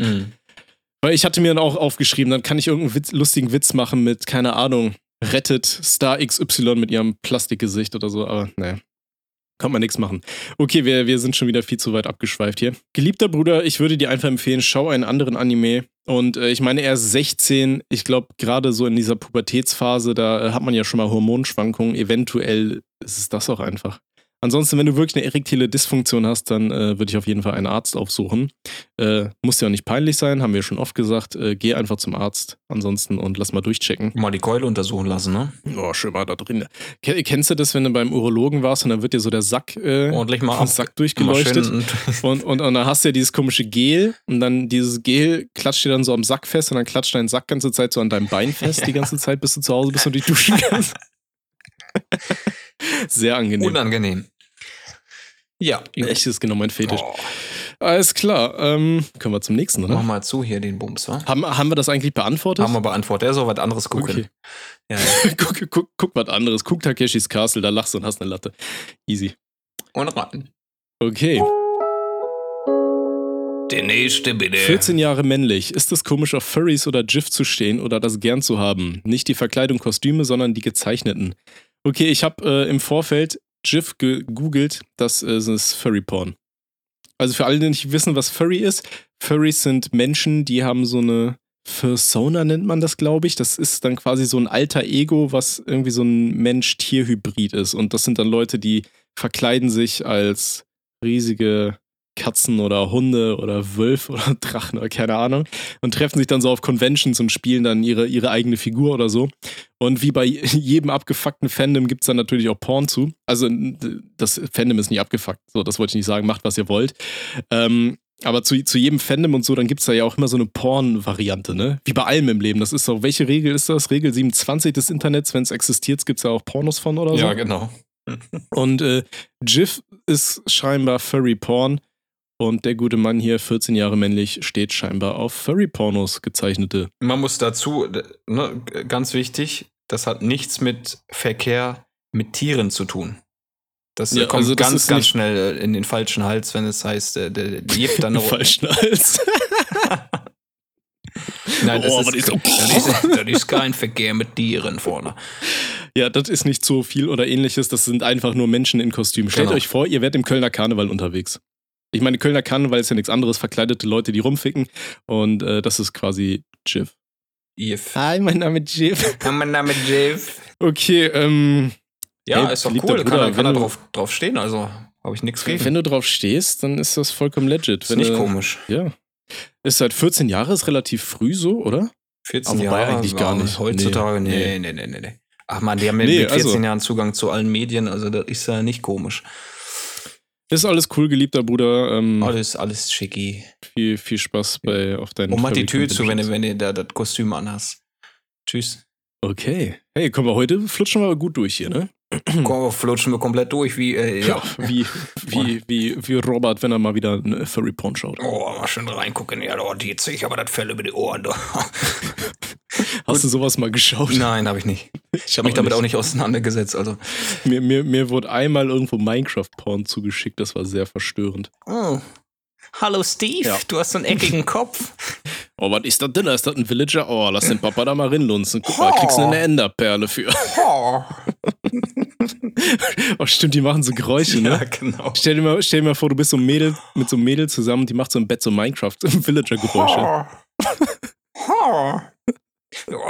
Weil ich hatte mir dann auch aufgeschrieben, dann kann ich irgendeinen Witz, lustigen Witz machen mit, keine Ahnung, rettet Star XY mit ihrem Plastikgesicht oder so, aber naja. Kann man nichts machen. Okay, wir, wir sind schon wieder viel zu weit abgeschweift hier. Geliebter Bruder, ich würde dir einfach empfehlen, schau einen anderen Anime. Und äh, ich meine, er ist 16. Ich glaube, gerade so in dieser Pubertätsphase, da äh, hat man ja schon mal Hormonschwankungen. Eventuell ist es das auch einfach. Ansonsten, wenn du wirklich eine erektile Dysfunktion hast, dann äh, würde ich auf jeden Fall einen Arzt aufsuchen. Äh, muss ja auch nicht peinlich sein, haben wir schon oft gesagt. Äh, geh einfach zum Arzt ansonsten und lass mal durchchecken. Mal die Keule untersuchen lassen, ne? Oh, schön mal da drin. Ke- Kennst du das, wenn du beim Urologen warst und dann wird dir so der Sack, äh, Ordentlich mal vom Sack durchgeleuchtet? Und, und, und dann hast du ja dieses komische Gel und dann dieses Gel klatscht dir dann so am Sack fest und dann klatscht dein Sack ganze Zeit so an deinem Bein fest, die ganze Zeit, bis du zu Hause bist und dich duschen kannst. Sehr angenehm. Unangenehm. Ja, Echt ist genau mein Fetisch. Oh, Alles klar, ähm, können wir zum nächsten, mach oder? mal zu hier den Bums, wa? Haben, haben wir das eigentlich beantwortet? Haben wir beantwortet. Er soll was anderes gucken. Okay. Ja, ja. guck, guck, guck was anderes. Guck Takeshis Castle, da lachst du und hast eine Latte. Easy. Und raten. Okay. Der nächste bitte. 14 Jahre männlich. Ist es komisch, auf Furries oder GIF zu stehen oder das gern zu haben? Nicht die Verkleidung, Kostüme, sondern die gezeichneten. Okay, ich habe äh, im Vorfeld GIF gegoogelt. Das äh, ist Furry-Porn. Also für alle, die nicht wissen, was Furry ist. Furries sind Menschen, die haben so eine Fursona, nennt man das, glaube ich. Das ist dann quasi so ein alter Ego, was irgendwie so ein Mensch-Tier-Hybrid ist. Und das sind dann Leute, die verkleiden sich als riesige Katzen oder Hunde oder Wölfe oder Drachen oder keine Ahnung und treffen sich dann so auf Conventions und spielen dann ihre, ihre eigene Figur oder so. Und wie bei jedem abgefuckten Fandom gibt es dann natürlich auch Porn zu. Also das Fandom ist nicht abgefuckt, so das wollte ich nicht sagen, macht was ihr wollt. Ähm, aber zu, zu jedem Fandom und so, dann gibt es da ja auch immer so eine Porn-Variante, ne? Wie bei allem im Leben. Das ist so, welche Regel ist das? Regel 27 des Internets, wenn es existiert, gibt es ja auch Pornos von oder so. ja, genau. Und äh, GIF ist scheinbar Furry Porn. Und der gute Mann hier, 14 Jahre männlich, steht scheinbar auf Furry-Pornos gezeichnete. Man muss dazu, ne, ganz wichtig, das hat nichts mit Verkehr mit Tieren zu tun. Das Ja, kommt also das ganz, ganz schnell äh, in den falschen Hals, wenn es heißt, äh, der, der gibt dann eine Falschen Hals. Nein, das, Oh, ist, ist das, ist, das ist kein Verkehr mit Tieren vorne. ja, das ist nicht so viel oder ähnliches. Das sind einfach nur Menschen in Kostümen. Stellt Genau. euch vor, ihr werdet im Kölner Karneval unterwegs. Ich meine, Kölner Karneval ist ja nichts anderes, verkleidete Leute, die rumficken. Und äh, das ist quasi GIF. If. Hi, mein Name ist GIF. Mein Name ist Jeff. Okay, ähm, Ja, Hey, ist doch cool. Kann, Bruder, er- kann wenn er du- drauf, drauf stehen, also habe ich nichts gegen. wenn du drauf stehst, dann ist das vollkommen legit. ist Wenn nicht du, komisch. Ja. Ist seit 14 Jahre, ist relativ früh so, oder? 14 Aber wobei Jahre eigentlich gar nicht. Heutzutage, Nee. nee, nee, nee, nee, nee. Ach man, die haben ja Nee, mit 14 also- Jahren Zugang zu allen Medien, also das ist ja nicht komisch. Ist alles cool, geliebter Bruder. Ähm, Alles, alles schicki. viel, viel Spaß bei, auf deinen Und mach die Tür zu, wenn du, wenn du da das Kostüm anhast. Tschüss. Okay. Hey, komm mal, heute flutschen wir gut durch hier, ne? Flutschen wir komplett durch, wie, äh, ja. Wie, wie, wie, wie Robert, wenn er mal wieder eine Furry Porn schaut. Oh, mal schön reingucken. Ja, da die ziehe ich aber das Fell über die Ohren. Hast du sowas mal geschaut? Nein, habe ich nicht. Ich habe mich damit auch nicht auseinandergesetzt. Also. Mir, mir, mir wurde einmal irgendwo Minecraft-Porn zugeschickt, das war sehr verstörend. Oh. Hallo Steve, Ja. du hast so einen eckigen Kopf. Oh, was ist das denn? Ist das ein Villager? Oh, lass den Papa da mal rinlunzen. Guck mal, kriegst du eine Enderperle für. Oh. Oh, stimmt, die machen so Geräusche, ne? Ja, genau. Stell dir, mal, stell dir mal vor, du bist so ein Mädel mit so einem Mädel zusammen, die macht so im Bett so Minecraft-Villager-Geräusche. Oh,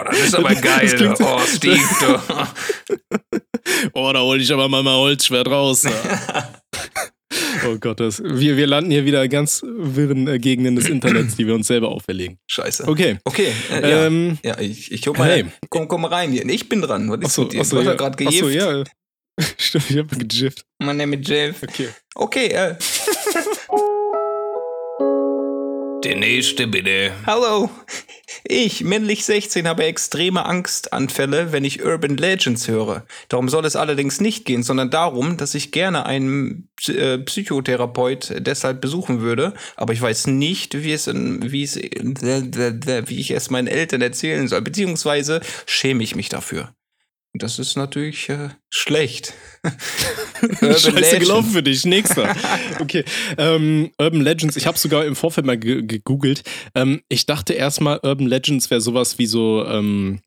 das ist aber geil. oh, Steve, du. Oh, da hol ich aber mal mein Holzschwert raus. Oh Gott, das, wir, wir landen hier wieder ganz wirren äh, Gegenden des Internets, die wir uns selber auferlegen. Scheiße. Okay. Okay, äh, ja. Ähm, ja, ich, ich guck mal. hey. Komm, komm rein hier. Ich bin dran. Was ist achso, mit dir? achso, du hast ja ja, gerade achso, gejifft. ja. Stimmt, ich habe gejifft. Mein Name ist Jeff. Okay. Okay, äh, Der nächste bitte. hallo. Ich, männlich 16, habe extreme Angstanfälle, wenn ich Urban Legends höre. Darum soll es allerdings nicht gehen, sondern darum, dass ich gerne einen äh, Psychotherapeut deshalb besuchen würde, aber ich weiß nicht, wie es, in, wie es, wie ich es meinen Eltern erzählen soll, beziehungsweise schäme ich mich dafür. Das ist natürlich äh, schlecht. Scheiße Legend. gelaufen für dich. Nächster. Okay. Ähm, Urban Legends, ich habe sogar im Vorfeld mal ge- gegoogelt. Ähm, ich dachte erstmal, Urban Legends wäre sowas wie so, ähm,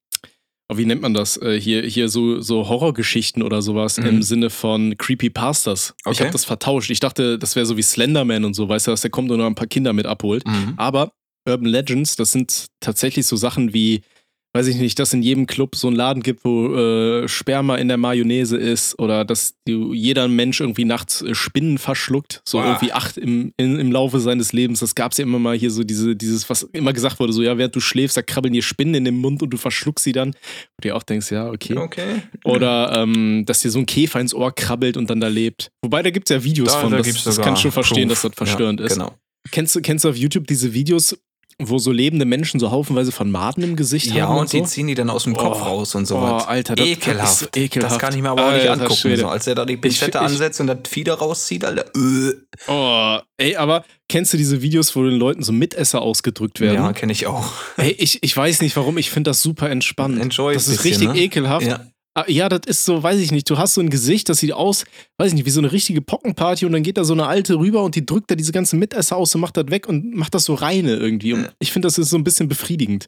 oh, wie nennt man das? Äh, hier, hier so, so Horrorgeschichten oder sowas Mhm. im Sinne von Creepypastas. Ich Okay. habe das vertauscht. Ich dachte, das wäre so wie Slenderman und so, weißt du, dass der kommt und noch ein paar Kinder mit abholt. Mhm. Aber Urban Legends, das sind tatsächlich so Sachen wie, weiß ich nicht, dass in jedem Club so einen Laden gibt, wo äh, Sperma in der Mayonnaise ist oder dass die, jeder Mensch irgendwie nachts äh, Spinnen verschluckt, so Ah. irgendwie acht im, in, im Laufe seines Lebens. Das gab es ja immer mal hier so diese, dieses, was immer gesagt wurde, so ja, während du schläfst, da krabbeln dir Spinnen in den Mund und du verschluckst sie dann. Wo du dir auch denkst, ja, okay. Okay. Oder ähm, dass dir so ein Käfer ins Ohr krabbelt und dann da lebt. Wobei, da gibt es ja Videos von. das das kann ich schon verstehen, dass das verstörend ja, ist. Genau. Kennst, du, kennst du auf YouTube diese Videos, wo so lebende Menschen so haufenweise von Maden im Gesicht Ja, haben? und, und die so? ziehen die dann aus dem Kopf Oh. raus und so Oh. Alter, das- ekelhaft. ist ekelhaft. Das kann ich mir aber auch nicht Alter angucken. Schwede. So, als er da die Pinzette ich- ansetzt und das Fieder rauszieht, Alter. Äh. Oh, ey, aber kennst du diese Videos, wo den Leuten so Mitesser ausgedrückt werden? Ja, kenne ich auch. Ey, ich, ich weiß nicht warum, ich finde das super entspannend. Enjoy das ist bisschen, richtig ne? ekelhaft. Ja. Ah, Ja, das ist so, weiß ich nicht, du hast so ein Gesicht, das sieht aus, weiß ich nicht, wie so eine richtige Pockenparty und dann geht da so eine alte rüber und die drückt da diese ganzen Mitesser aus und macht das weg und macht das so reine irgendwie. Und ich finde, das ist so ein bisschen befriedigend.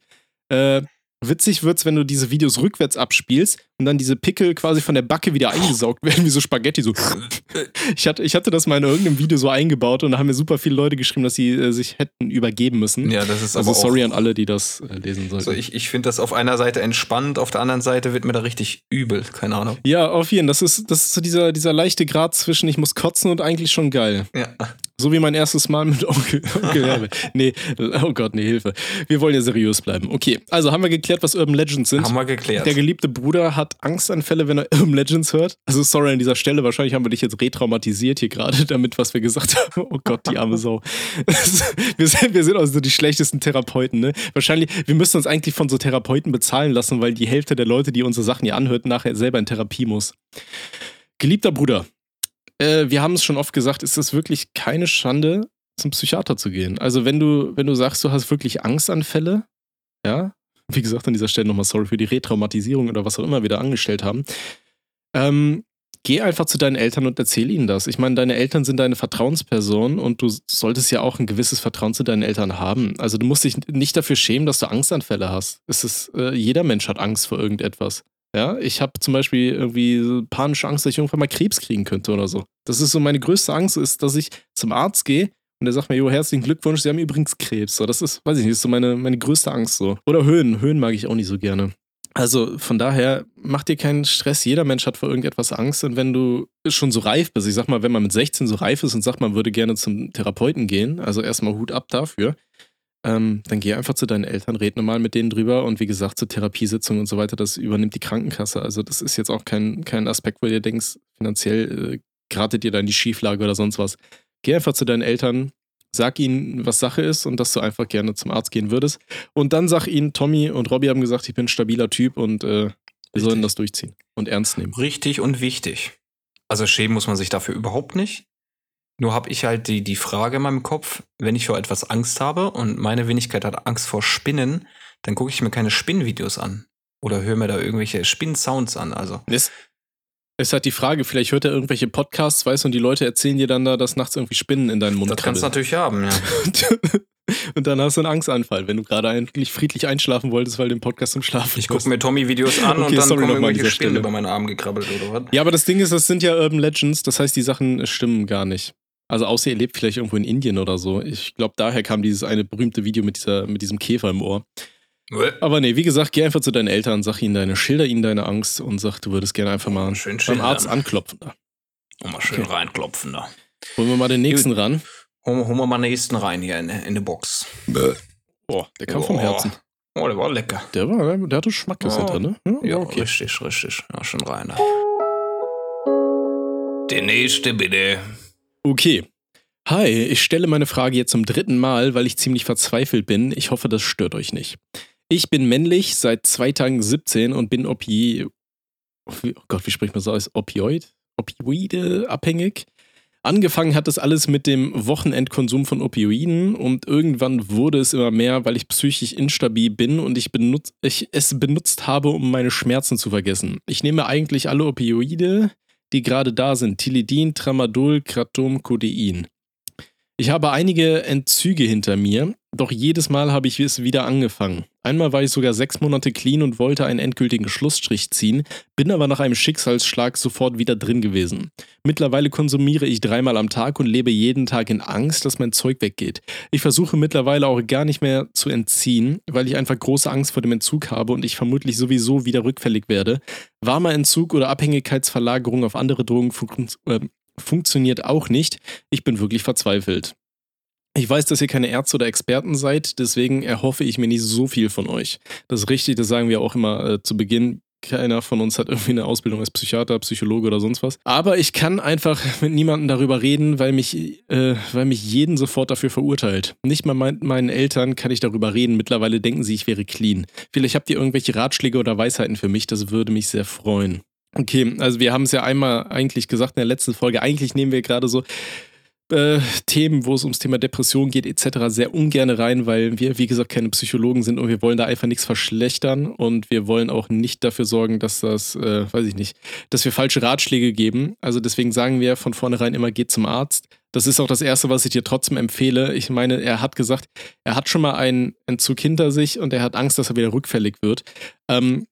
Äh, witzig wird's, wenn du diese Videos rückwärts abspielst und dann diese Pickel quasi von der Backe wieder eingesaugt werden, wie so Spaghetti, so. Ich hatte, ich hatte das mal in irgendeinem Video so eingebaut und da haben mir super viele Leute geschrieben, dass sie äh, sich hätten übergeben müssen. ja, das ist also sorry an alle, die das äh, lesen sollten. So, ich ich finde das auf einer Seite entspannt, auf der anderen Seite wird mir da richtig übel. Keine Ahnung. Ja, auf jeden Fall. Das ist, das ist so dieser, dieser leichte Grad zwischen ich muss kotzen und eigentlich schon geil. Ja. So wie mein erstes Mal mit Onkel, Onkel Herbert. Nee, oh Gott, nee, Hilfe. Wir wollen ja seriös bleiben. Okay, also haben wir geklärt, was Urban Legends sind. Haben wir geklärt. Der geliebte Bruder hat Angstanfälle, wenn er Urban Legends hört. Also sorry an dieser Stelle, wahrscheinlich haben wir dich jetzt retraumatisiert hier gerade damit, was wir gesagt haben. Oh Gott, die arme Sau. wir, sind, wir sind also die schlechtesten Therapeuten, ne? Wahrscheinlich, wir müssen uns eigentlich von so Therapeuten bezahlen lassen, weil die Hälfte der Leute, die unsere Sachen hier anhört, nachher selber in Therapie muss. Geliebter Bruder, äh, wir haben es schon oft gesagt, ist es wirklich keine Schande, zum Psychiater zu gehen. Also wenn du, wenn du sagst, du hast wirklich Angstanfälle, ja, wie gesagt, an dieser Stelle nochmal sorry für die Retraumatisierung oder was auch immer wir da angestellt haben. Ähm, geh einfach zu deinen Eltern und erzähl ihnen das. Ich meine, deine Eltern sind deine Vertrauensperson und du solltest ja auch ein gewisses Vertrauen zu deinen Eltern haben. Also du musst dich nicht dafür schämen, dass du Angstanfälle hast. Es ist, äh, jeder Mensch hat Angst vor irgendetwas. Ja, ich habe zum Beispiel irgendwie panische Angst, dass ich irgendwann mal Krebs kriegen könnte oder so. Das ist so meine größte Angst, ist, dass ich zum Arzt gehe und der sagt mir, jo, herzlichen Glückwunsch, Sie haben übrigens Krebs. So, das ist, weiß ich nicht, ist so meine, meine größte Angst so. Oder Höhen. Höhen mag ich auch nicht so gerne. Also von daher, mach dir keinen Stress. Jeder Mensch hat vor irgendetwas Angst. Und wenn du schon so reif bist, ich sag mal, wenn man mit 16 so reif ist und sagt, man würde gerne zum Therapeuten gehen, also erstmal Hut ab dafür, ähm, dann geh einfach zu deinen Eltern, red normal mit denen drüber und wie gesagt, zur Therapiesitzung und so weiter, das übernimmt die Krankenkasse. Also das ist jetzt auch kein, kein Aspekt, wo dir denkst, finanziell äh, geratet dir da in die Schieflage oder sonst was. Geh einfach zu deinen Eltern, sag ihnen, was Sache ist und dass du einfach gerne zum Arzt gehen würdest. Und dann sag ihnen, Tommy und Robbie haben gesagt, ich bin ein stabiler Typ und äh, wir sollen das durchziehen und ernst nehmen. Richtig und wichtig. Also schämen muss man sich dafür überhaupt nicht. Nur habe ich halt die, die Frage in meinem Kopf, wenn ich vor etwas Angst habe und meine Wenigkeit hat Angst vor Spinnen, dann gucke ich mir keine Spinnvideos an. Oder höre mir da irgendwelche Spinn-Sounds an. Also Es ist halt die Frage, vielleicht hört er irgendwelche Podcasts, weißt du, und die Leute erzählen dir dann da, dass nachts irgendwie Spinnen in deinen Mund das kannst du natürlich haben, ja. und dann hast du einen Angstanfall, wenn du gerade eigentlich friedlich einschlafen wolltest, weil du den Podcast zum Schlafen Ich gucke mir Tommy-Videos an Okay, und dann kommen irgendwelche Spinnen Stelle. über meinen Arm gekrabbelt oder was. Ja, aber das Ding ist, das sind ja Urban Legends, das heißt, die Sachen stimmen gar nicht. Also außer ihr lebt vielleicht irgendwo in Indien oder so. Ich glaube, daher kam dieses eine berühmte Video mit, dieser, mit diesem Käfer im Ohr. Aber nee, wie gesagt, geh einfach zu deinen Eltern, sag ihnen deine, schilder ihnen deine Angst und sag, du würdest gerne einfach mal schön beim. Arzt anklopfen. Da. Und mal schön Okay. reinklopfen da. Holen wir mal den nächsten ran. Holen wir- holen wir mal den nächsten rein hier in, in die Box. Boah, der kam vom Oh. Herzen. Oh, der war lecker. Der war, der hatte Schmack ist Oh. da drin, ne? Ja, Ja, okay. richtig, richtig. Ja, schon rein da. Der nächste bitte. Okay. Hi, ich stelle meine Frage jetzt zum dritten Mal, weil ich ziemlich verzweifelt bin. Ich hoffe, das stört euch nicht. Ich bin männlich, seit zwei Tagen 17 und bin Opi... Oh Gott, wie spricht man so aus? Opioid? Opioide abhängig? Angefangen hat das alles mit dem Wochenendkonsum von Opioiden und irgendwann wurde es immer mehr, weil ich psychisch instabil bin und ich, benutz, ich es benutzt habe, um meine Schmerzen zu vergessen. Ich nehme eigentlich alle Opioide, die gerade da sind. Tilidin, Tramadol, Kratom, Codein. Ich habe einige Entzüge hinter mir, doch jedes Mal habe ich es wieder angefangen. Einmal war ich sogar sechs Monate clean und wollte einen endgültigen Schlussstrich ziehen, bin aber nach einem Schicksalsschlag sofort wieder drin gewesen. Mittlerweile konsumiere ich dreimal am Tag und lebe jeden Tag in Angst, dass mein Zeug weggeht. Ich versuche mittlerweile auch gar nicht mehr zu entziehen, weil ich einfach große Angst vor dem Entzug habe und ich vermutlich sowieso wieder rückfällig werde. Warmer Entzug oder Abhängigkeitsverlagerung auf andere Drogen fun äh, funktioniert auch nicht. Ich bin wirklich verzweifelt. Ich weiß, dass ihr keine Ärzte oder Experten seid, deswegen erhoffe ich mir nicht so viel von euch. Das ist richtig, das sagen wir auch immer äh, zu Beginn. Keiner von uns hat irgendwie eine Ausbildung als Psychiater, Psychologe oder sonst was. Aber ich kann einfach mit niemandem darüber reden, weil mich, äh, weil mich jeden sofort dafür verurteilt. Nicht mal mein, meinen Eltern kann ich darüber reden. Mittlerweile denken sie, ich wäre clean. Vielleicht habt ihr irgendwelche Ratschläge oder Weisheiten für mich, das würde mich sehr freuen. Okay, also wir haben es ja einmal eigentlich gesagt in der letzten Folge. Eigentlich nehmen wir gerade so äh, Themen, wo es ums Thema Depression geht, etc., sehr ungern rein, weil wir, wie gesagt, keine Psychologen sind und wir wollen da einfach nichts verschlechtern und wir wollen auch nicht dafür sorgen, dass das, äh, weiß ich nicht, dass wir falsche Ratschläge geben. Also deswegen sagen wir von vornherein immer, geht zum Arzt. Das ist auch das Erste, was ich dir trotzdem empfehle. Ich meine, er hat gesagt, er hat schon mal einen Entzug hinter sich und er hat Angst, dass er wieder rückfällig wird. Ähm,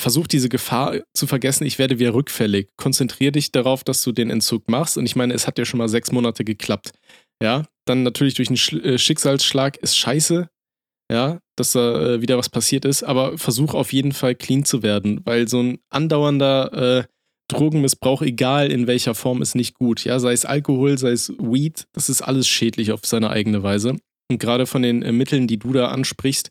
versuch diese Gefahr zu vergessen, ich werde wieder rückfällig. Konzentrier dich darauf, dass du den Entzug machst. Und ich meine, es hat ja schon mal sechs Monate geklappt. Ja, dann natürlich durch einen äh, Schicksalsschlag ist scheiße, ja, dass da äh, wieder was passiert ist, aber versuch auf jeden Fall clean zu werden, weil so ein andauernder äh, Drogenmissbrauch, egal in welcher Form, ist nicht gut. Ja, sei es Alkohol, sei es Weed, das ist alles schädlich auf seine eigene Weise. Und gerade von den äh, Mitteln, die du da ansprichst,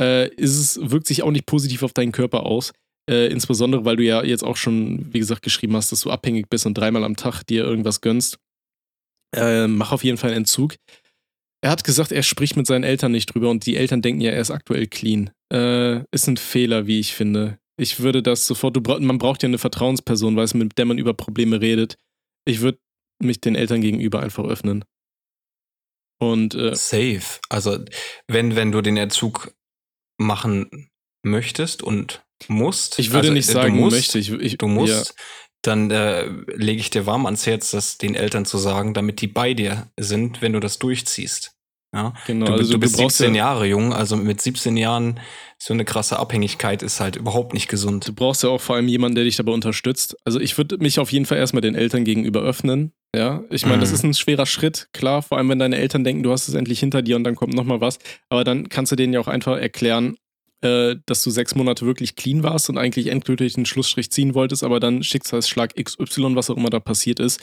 äh, ist es, wirkt sich auch nicht positiv auf deinen Körper aus. Äh, insbesondere, weil du ja jetzt auch schon, wie gesagt, geschrieben hast, dass du abhängig bist und dreimal am Tag dir irgendwas gönnst. Äh, mach auf jeden Fall einen Entzug. Er hat gesagt, er spricht mit seinen Eltern nicht drüber und die Eltern denken ja, er ist aktuell clean. Äh, ist ein Fehler, wie ich finde. Ich würde das sofort, du, man braucht ja eine Vertrauensperson, weißt mit der man über Probleme redet. Ich würde mich den Eltern gegenüber einfach öffnen. Und äh, safe. Also wenn wenn du den Entzug machen möchtest und musst. Ich würde also, nicht sagen, du musst, möchte. Ich, ich, du musst, ja. dann äh, lege ich dir warm ans Herz, das den Eltern zu sagen, damit die bei dir sind, wenn du das durchziehst. Ja, genau. Du, also du bist 17 ja, Jahre jung, also mit 17 Jahren so eine krasse Abhängigkeit ist halt überhaupt nicht gesund. Du brauchst ja auch vor allem jemanden, der dich dabei unterstützt. Also ich würde mich auf jeden Fall erstmal den Eltern gegenüber öffnen. Ja, ich meine, mhm. das ist ein schwerer Schritt, klar, vor allem wenn deine Eltern denken, du hast es endlich hinter dir und dann kommt nochmal was. Aber dann kannst du denen ja auch einfach erklären, äh, dass du sechs Monate wirklich clean warst und eigentlich endgültig einen Schlussstrich ziehen wolltest, aber dann Schicksalsschlag XY, was auch immer da passiert ist.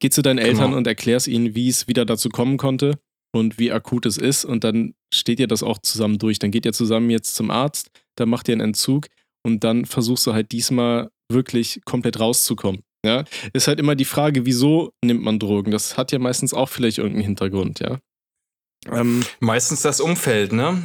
Geh zu deinen Eltern genau. und erklärst ihnen, wie es wieder dazu kommen konnte und wie akut es ist. Und dann steht ihr das auch zusammen durch. Dann geht ihr zusammen jetzt zum Arzt, dann macht ihr einen Entzug und dann versuchst du halt diesmal wirklich komplett rauszukommen. Ja, ist halt immer die Frage, wieso nimmt man Drogen? Das hat ja meistens auch vielleicht irgendeinen Hintergrund, ja. Ähm, meistens das Umfeld, ne?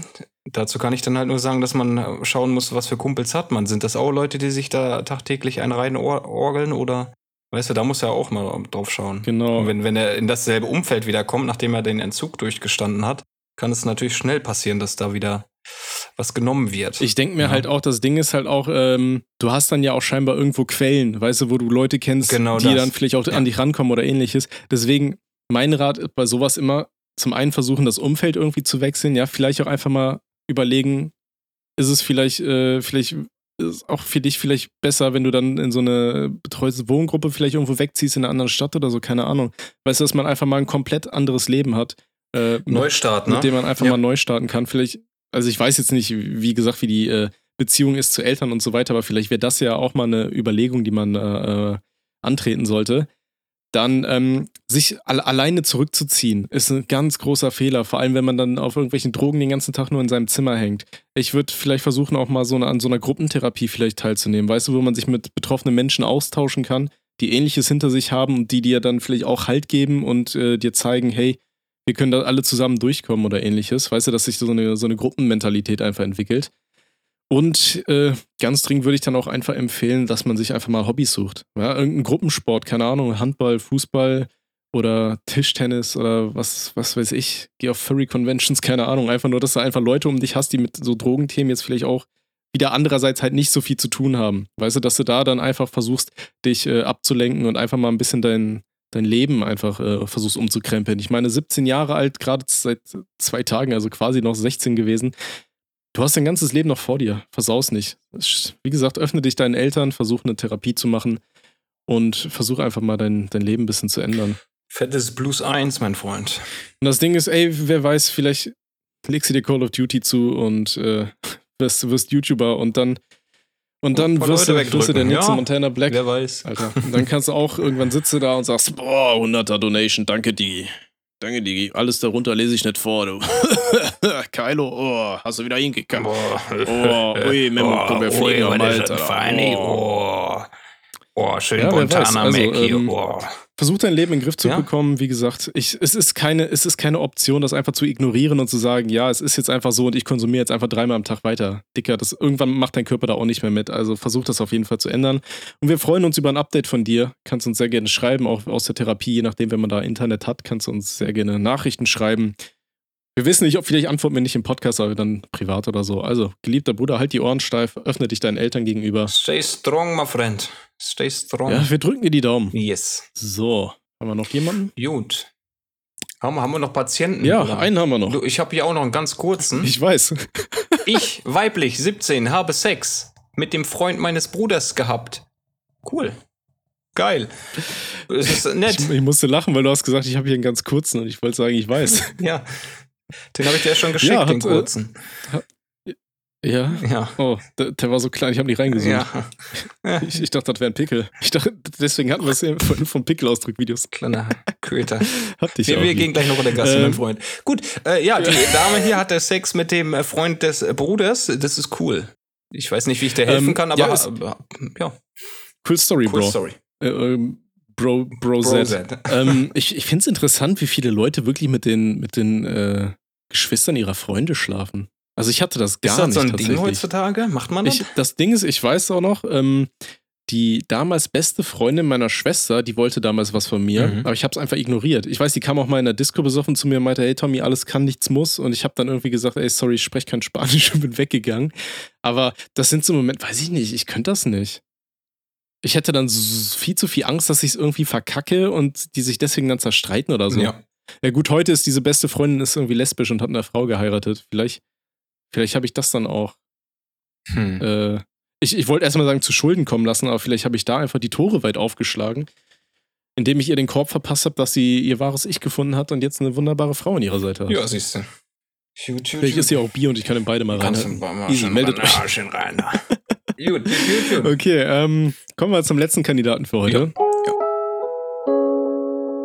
Dazu kann ich dann halt nur sagen, dass man schauen muss, was für Kumpels hat man. Sind das auch Leute, die sich da tagtäglich einen rein orgeln oder Weißt du, da muss er auch mal drauf schauen. Genau. Und wenn, wenn er in dasselbe Umfeld wieder kommt, nachdem er den Entzug durchgestanden hat, kann es natürlich schnell passieren, dass da wieder was genommen wird. Ich denke mir ja. halt auch, das Ding ist halt auch, ähm, du hast dann ja auch scheinbar irgendwo Quellen, weißt du, wo du Leute kennst, genau die das. dann vielleicht auch ja. an dich rankommen oder ähnliches. Deswegen, mein Rat ist bei sowas immer, zum einen versuchen, das Umfeld irgendwie zu wechseln, ja, vielleicht auch einfach mal überlegen, ist es vielleicht, äh, vielleicht ist auch für dich vielleicht besser, wenn du dann in so eine betreute Wohngruppe vielleicht irgendwo wegziehst in einer anderen Stadt oder so, keine Ahnung. Weißt du, dass man einfach mal ein komplett anderes Leben hat. Äh, Neustart, mit, ne? Mit dem man einfach ja. mal neu starten kann. Vielleicht, also ich weiß jetzt nicht, wie gesagt, wie die äh, Beziehung ist zu Eltern und so weiter, aber vielleicht wäre das ja auch mal eine Überlegung, die man äh, antreten sollte dann ähm, sich al alleine zurückzuziehen, ist ein ganz großer Fehler. Vor allem, wenn man dann auf irgendwelchen Drogen den ganzen Tag nur in seinem Zimmer hängt. Ich würde vielleicht versuchen, auch mal so eine, an so einer Gruppentherapie vielleicht teilzunehmen. Weißt du, wo man sich mit betroffenen Menschen austauschen kann, die Ähnliches hinter sich haben und die dir dann vielleicht auch Halt geben und äh, dir zeigen, hey, wir können da alle zusammen durchkommen oder ähnliches. Weißt du, dass sich so eine, so eine Gruppenmentalität einfach entwickelt. Und äh, ganz dringend würde ich dann auch einfach empfehlen, dass man sich einfach mal Hobbys sucht. Ja, irgendein Gruppensport, keine Ahnung, Handball, Fußball oder Tischtennis oder was, was weiß ich. Geh auf Furry Conventions, keine Ahnung. Einfach nur, dass du einfach Leute um dich hast, die mit so Drogenthemen jetzt vielleicht auch wieder andererseits halt nicht so viel zu tun haben. Weißt du, dass du da dann einfach versuchst, dich äh, abzulenken und einfach mal ein bisschen dein, dein Leben einfach äh, versuchst umzukrempeln. Ich meine, 17 Jahre alt, gerade seit zwei Tagen, also quasi noch 16 gewesen. Du hast dein ganzes Leben noch vor dir. Versaus nicht. Wie gesagt, öffne dich deinen Eltern, versuch eine Therapie zu machen und versuch einfach mal dein, dein Leben ein bisschen zu ändern. Fettes Blues 1, mein Freund. Und das Ding ist, ey, wer weiß, vielleicht legst du dir Call of Duty zu und äh, wirst, wirst YouTuber und dann und dann Von wirst du, wirst du der nächste Ja. Montana Black. Wer weiß. Alter. Und dann kannst du auch irgendwann sitze da und sagst, boah, 100er Donation, danke Digi. Danke Digi. Alles darunter lese ich nicht vor, du. Kylo, oh, hast du wieder hingekackt. Oh, ui, Memo, komm, wir fliegen am Alter. Oh. oh, schön Ja, Montana. Also, Mac hier. ähm, oh. Versuch dein Leben in den Griff zu Ja. bekommen. Wie gesagt, ich, es, ist keine, es ist keine Option, das einfach zu ignorieren und zu sagen, ja, es ist jetzt einfach so und ich konsumiere jetzt einfach dreimal am Tag weiter. Dicker, das, irgendwann macht dein Körper da auch nicht mehr mit. Also versuch das auf jeden Fall zu ändern. Und wir freuen uns über ein Update von dir. Kannst uns sehr gerne schreiben, auch aus der Therapie, je nachdem, wenn man da Internet hat, kannst du uns sehr gerne Nachrichten schreiben. Wir wissen nicht, ob vielleicht antworten wir nicht im Podcast, aber dann privat oder so. Also, geliebter Bruder, halt die Ohren steif, öffne dich deinen Eltern gegenüber. Stay strong, my friend. Stay strong. Ja, wir drücken dir die Daumen. Yes. So, haben wir noch jemanden? Gut. Haben, haben wir noch Patienten? Ja, oder? einen haben wir noch. Du, ich habe hier auch noch einen ganz kurzen. Ich weiß. Ich, weiblich, 17, habe Sex mit dem Freund meines Bruders gehabt. Cool. Geil. Es ist nett. Ich, ich musste lachen, weil du hast gesagt, ich habe hier einen ganz kurzen und ich wollte sagen, ich weiß. ja. Den habe ich dir schon geschickt, Ja, hat, den äh, kurzen. Ja. Ja. Oh, der, der war so klein, ich habe nicht reingesucht. Ja. Ich, ich dachte, das wäre ein Pickel. Ich dachte, deswegen hatten wir es ja von, von Pickelausdrückvideos. Kleiner Köter. Hab dich Wir, auch wir gehen gleich noch in der Gasse, Ähm, mein Freund. Gut, äh, ja, die Dame hier hatte Sex mit dem äh, Freund des äh, Bruders. Das ist cool. Ich weiß nicht, wie ich dir helfen Ähm, kann, aber ja, es- äh, ja, Cool Story, cool Bro. Story. Äh, ähm, Bro, Bro, Bro Z. Z. ähm, ich ich finde es interessant, wie viele Leute wirklich mit den, mit den äh, Geschwistern ihrer Freunde schlafen. Also ich hatte das gar Ist das nicht so ein. Ding heutzutage? Macht man das? Ich, das Ding ist, ich weiß auch noch, ähm, die damals beste Freundin meiner Schwester, die wollte damals was von mir, Mhm. aber ich habe es einfach ignoriert. Ich weiß, die kam auch mal in der Disco besoffen zu mir und meinte, hey Tommy, alles kann, nichts muss. Und ich habe dann irgendwie gesagt, ey, sorry, ich spreche kein Spanisch und bin weggegangen. Aber das sind so Momente, weiß ich nicht, ich könnte das nicht. Ich hätte dann viel zu viel Angst, dass ich es irgendwie verkacke und die sich deswegen dann zerstreiten oder so. Ja. Ja gut, heute ist diese beste Freundin ist irgendwie lesbisch und hat eine Frau geheiratet. Vielleicht, vielleicht habe ich das dann auch. Hm. Äh, ich ich wollte erstmal sagen, zu Schulden kommen lassen, aber vielleicht habe ich da einfach die Tore weit aufgeschlagen, indem ich ihr den Korb verpasst habe, dass sie ihr wahres Ich gefunden hat und jetzt eine wunderbare Frau an ihrer Seite hat. Ja, siehst du. Vielleicht ist sie auch bi und ich kann in beide mal rein. mal Easy, meldet euch. rein. gut, gut, gut. Okay, ähm, kommen wir zum letzten Kandidaten für heute.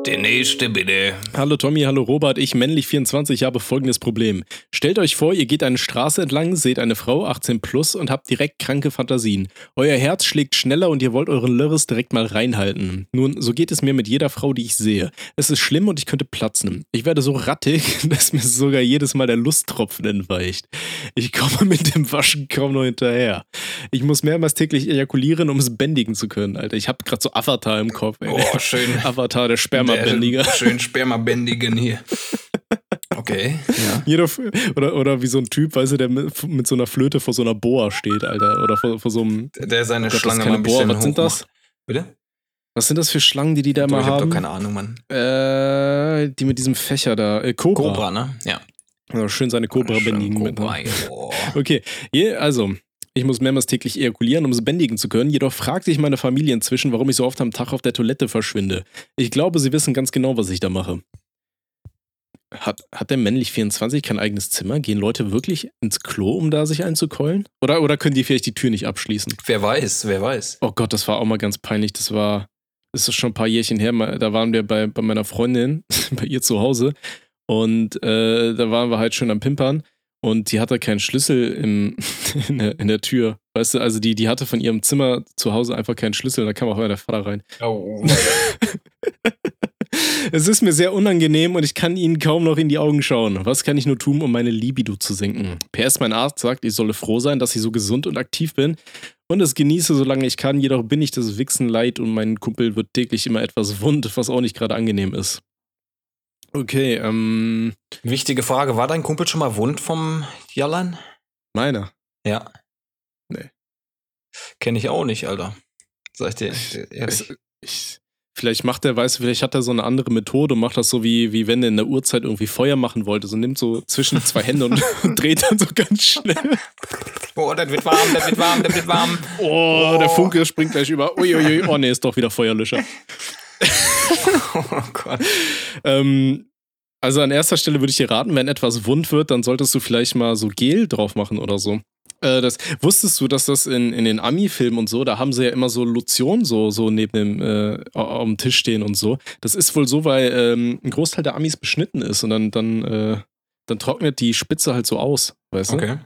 Der nächste bitte. Hallo Tommy, hallo Robert, ich männlich 24 habe folgendes Problem. Stellt euch vor, ihr geht eine Straße entlang, seht eine Frau 18 plus und habt direkt kranke Fantasien. Euer Herz schlägt schneller und ihr wollt euren Lörres direkt mal reinhalten. Nun, so geht es mir mit jeder Frau, die ich sehe. Es ist schlimm und ich könnte platzen. Ich werde so rattig, dass mir sogar jedes Mal der Lusttropfen entweicht. Ich komme mit dem Waschen kaum noch hinterher. Ich muss mehrmals täglich ejakulieren, um es bändigen zu können, Alter. Ich habe gerade so Avatar im Kopf, ey. Oh, schön. Avatar, der Spermabändiger. Schön Spermabändigen hier. Okay, ja. Jeder, oder, oder wie so ein Typ, weißt du, der mit, mit so einer Flöte vor so einer Boa steht, Alter. Oder vor, vor so einem. Der seine Gott, das ist Schlange mal ein bisschen Boa. Was sind das? Bitte? Was sind das für Schlangen, die die da immer ich hab doch haben? keine Ahnung, Mann. Äh, die mit diesem Fächer da. Äh, Cobra. Cobra, ne? Ja. Ja, schön seine Cobra bändigen. mit, ne? oh. Okay, je, also. Ich muss mehrmals täglich ejakulieren, um es bändigen zu können. Jedoch fragt sich meine Familie inzwischen, warum ich so oft am Tag auf der Toilette verschwinde. Ich glaube, sie wissen ganz genau, was ich da mache. Hat, hat der männlich 24 kein eigenes Zimmer? Gehen Leute wirklich ins Klo, um da sich einzukeulen? Oder, oder können die vielleicht die Tür nicht abschließen? Wer weiß, wer weiß. Oh Gott, das war auch mal ganz peinlich. Das war, das ist schon ein paar Jährchen her. Da waren wir bei, bei meiner Freundin, bei ihr zu Hause. Und äh, da waren wir halt schön am Pimpern. Und die hatte keinen Schlüssel im, in, der, in der Tür. Weißt du, also die, die hatte von ihrem Zimmer zu Hause einfach keinen Schlüssel. Da kam auch immer der Vater rein. Oh. Es ist mir sehr unangenehm und ich kann ihnen kaum noch in die Augen schauen. Was kann ich nur tun, um meine Libido zu senken? PS, mein Arzt sagt, ich solle froh sein, dass ich so gesund und aktiv bin und es genieße, solange ich kann. Jedoch bin ich das Wichsen leid und mein Kumpel wird täglich immer etwas wund, was auch nicht gerade angenehm ist. Okay, ähm, Wichtige Frage, war dein Kumpel schon mal wund vom Jallern? meiner. Ja. Nee. Kenne ich auch nicht, Alter. Sag ich dir ehrlich. Es, ich Vielleicht macht er, weißt du, vielleicht hat er so eine andere Methode und macht das so wie, wie wenn er in der Uhrzeit irgendwie Feuer machen wollte. So nimmt so zwischen zwei Hände und, und dreht dann so ganz schnell. Oh, das wird warm, das wird warm, das wird warm. Oh, der Funke springt gleich über. Uiuiui, oh nee, ist doch wieder Feuerlöscher. Oh Gott. Ähm, also an erster Stelle würde ich dir raten, wenn etwas wund wird, dann solltest du vielleicht mal so Gel drauf machen oder so. Äh, das, wusstest du, dass das in, in den Ami-Filmen und so, da haben sie ja immer so Lotion so, so neben dem äh, dem Tisch stehen und so. Das ist wohl so, weil ähm, ein Großteil der Amis beschnitten ist und dann, dann, äh, dann trocknet die Spitze halt so aus, weißt du? Okay.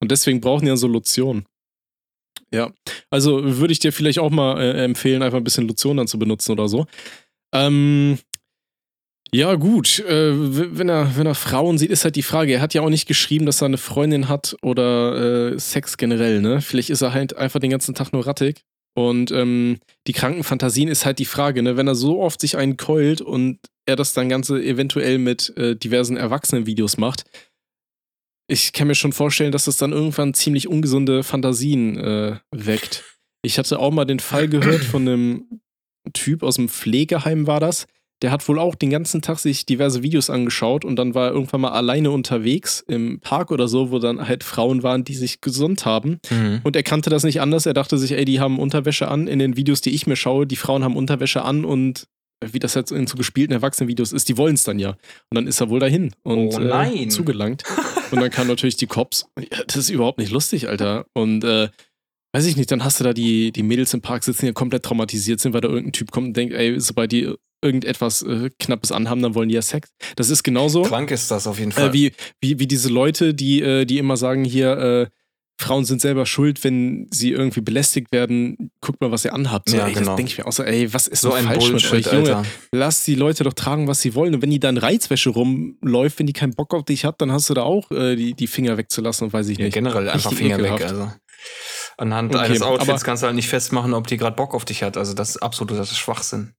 Und deswegen brauchen die ja so Lotion. Ja, also würde ich dir vielleicht auch mal äh, empfehlen, einfach ein bisschen Lotion dann zu benutzen oder so. Ähm, ja, gut. Äh, wenn, er, wenn er Frauen sieht, ist halt die Frage. Er hat ja auch nicht geschrieben, dass er eine Freundin hat oder äh, Sex generell, ne? Vielleicht ist er halt einfach den ganzen Tag nur rattig. Und ähm, die kranken Fantasien ist halt die Frage, ne? Wenn er so oft sich einen keult und er das dann Ganze eventuell mit äh, diversen Erwachsenenvideos macht, ich kann mir schon vorstellen, dass das dann irgendwann ziemlich ungesunde Fantasien äh, weckt. Ich hatte auch mal den Fall gehört von einem Typ aus dem Pflegeheim war das. Der hat wohl auch den ganzen Tag sich diverse Videos angeschaut und dann war er irgendwann mal alleine unterwegs im Park oder so, wo dann halt Frauen waren, die sich gesund haben. Mhm. Und er kannte das nicht anders. Er dachte sich, ey, die haben Unterwäsche an. In den Videos, die ich mir schaue, die Frauen haben Unterwäsche an und wie das jetzt in so gespielten Erwachsenenvideos ist, die wollen es dann ja. Und dann ist er wohl dahin und Oh. Äh, zugelangt. und dann kamen natürlich die Cops. Ja, das ist überhaupt nicht lustig, Alter. Und äh, weiß ich nicht, dann hast du da die, die Mädels im Park sitzen, die komplett traumatisiert sind, weil da irgendein Typ kommt und denkt, ey, sobald die irgendetwas äh, Knappes anhaben, dann wollen die ja Sex. Das ist genauso. Krank ist das auf jeden Fall. Äh, wie, wie, wie diese Leute, die, äh, die immer sagen, hier, äh, Frauen sind selber schuld, wenn sie irgendwie belästigt werden. Guckt mal, was ihr anhabt. So, Ja, ey, genau. Das denke ich mir auch so, ey, was ist so ein falsch Bullshit, mit euch? Junge, Alter. lass die Leute doch tragen, was sie wollen. Und wenn die dann Reizwäsche rumläuft, wenn die keinen Bock auf dich hat, dann hast du da auch äh, die, die Finger wegzulassen und weiß ich Ja, nicht. generell einfach Richtig Finger weg. ekelhaft. Also. Anhand Okay, eines Outfits kannst du halt nicht festmachen, ob die gerade Bock auf dich hat. Also das ist absoluter Schwachsinn.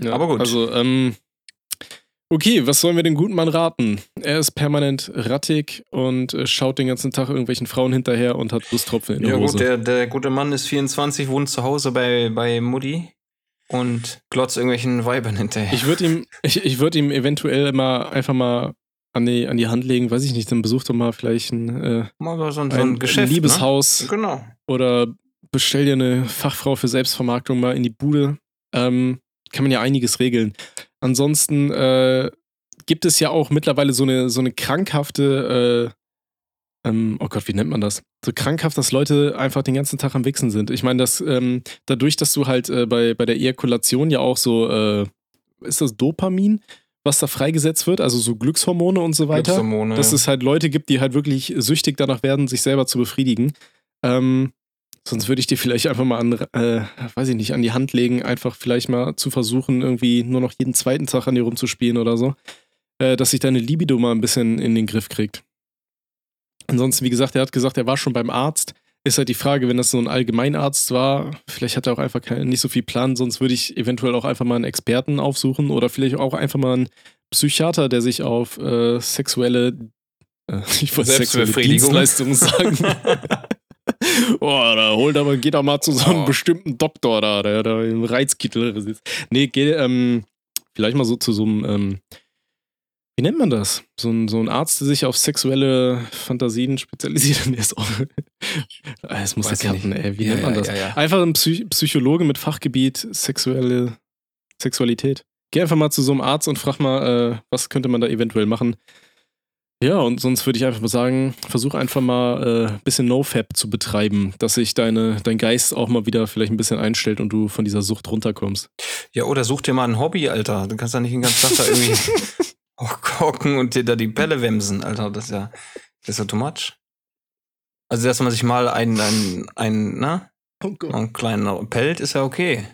Ja, Aber gut. Also, ähm, okay, was sollen wir den guten Mann raten? Er ist permanent rattig und äh, schaut den ganzen Tag irgendwelchen Frauen hinterher und hat Lusttropfen in der Ja Hose. gut, der, der gute Mann ist 24, wohnt zu Hause bei, bei Mutti und glotzt irgendwelchen Weibern hinterher. Ich würde ihm, ich, ich würde ihm eventuell mal einfach mal an die, an die Hand legen, weiß ich nicht, dann besuch doch mal vielleicht ein, äh, Mal so ein, so ein, ein Geschäft. Liebeshaus Ne? Genau. oder bestell dir eine Fachfrau für Selbstvermarktung mal in die Bude. Ähm, kann man ja einiges regeln. Ansonsten äh, gibt es ja auch mittlerweile so eine, so eine krankhafte, äh, ähm, oh Gott, wie nennt man das? So krankhaft, dass Leute einfach den ganzen Tag am Wichsen sind. Ich meine, dass ähm, dadurch, dass du halt äh, bei, bei der Ejakulation ja auch so, äh, ist das Dopamin, was da freigesetzt wird, also so Glückshormone und so weiter Glückshormone, dass es halt Leute gibt, die halt wirklich süchtig danach werden, sich selber zu befriedigen. Ähm, sonst würde ich dir vielleicht einfach mal an, äh, weiß ich nicht, an die Hand legen, einfach vielleicht mal zu versuchen, irgendwie nur noch jeden zweiten Tag an dir rumzuspielen oder so, äh, dass sich deine Libido mal ein bisschen in den Griff kriegt. Ansonsten, wie gesagt, er hat gesagt, er war schon beim Arzt. Ist halt die Frage, wenn das so ein Allgemeinarzt war, vielleicht hat er auch einfach kein, nicht so viel Plan, sonst würde ich eventuell auch einfach mal einen Experten aufsuchen oder vielleicht auch einfach mal einen Psychiater, der sich auf äh, sexuelle, äh, ich wollte sexuelle. Dienstleistungen sagen. oh, da holt aber, geht doch mal zu so einem Oh. bestimmten Doktor da, der da im Reizkittel sitzt. Nee, geh, ähm, vielleicht mal so zu so einem, ähm, wie nennt man das? So ein, so ein Arzt, der sich auf sexuelle Fantasien spezialisiert. Der ist auch, Ah, es muss ja Weiß ich klappen, ey. Wie Ja, nennt man das? ja, ja. Einfach ein Psy Psychologe mit Fachgebiet sexuelle Sexualität. Geh einfach mal zu so einem Arzt und frag mal, äh, was könnte man da eventuell machen. Ja, und sonst würde ich einfach mal sagen, versuch einfach mal äh, ein bisschen NoFap zu betreiben, dass sich deine, dein Geist auch mal wieder vielleicht ein bisschen einstellt und du von dieser Sucht runterkommst. Ja, oder such dir mal ein Hobby, Alter. Du kannst ja nicht den ganzen Tag da irgendwie hocken und dir da die Pelle wemsen, Alter. Das ist ja, das ist ja too much. Also, dass man sich mal einen, einen, einen, na, Oh einen kleinen pellt, ist ja okay.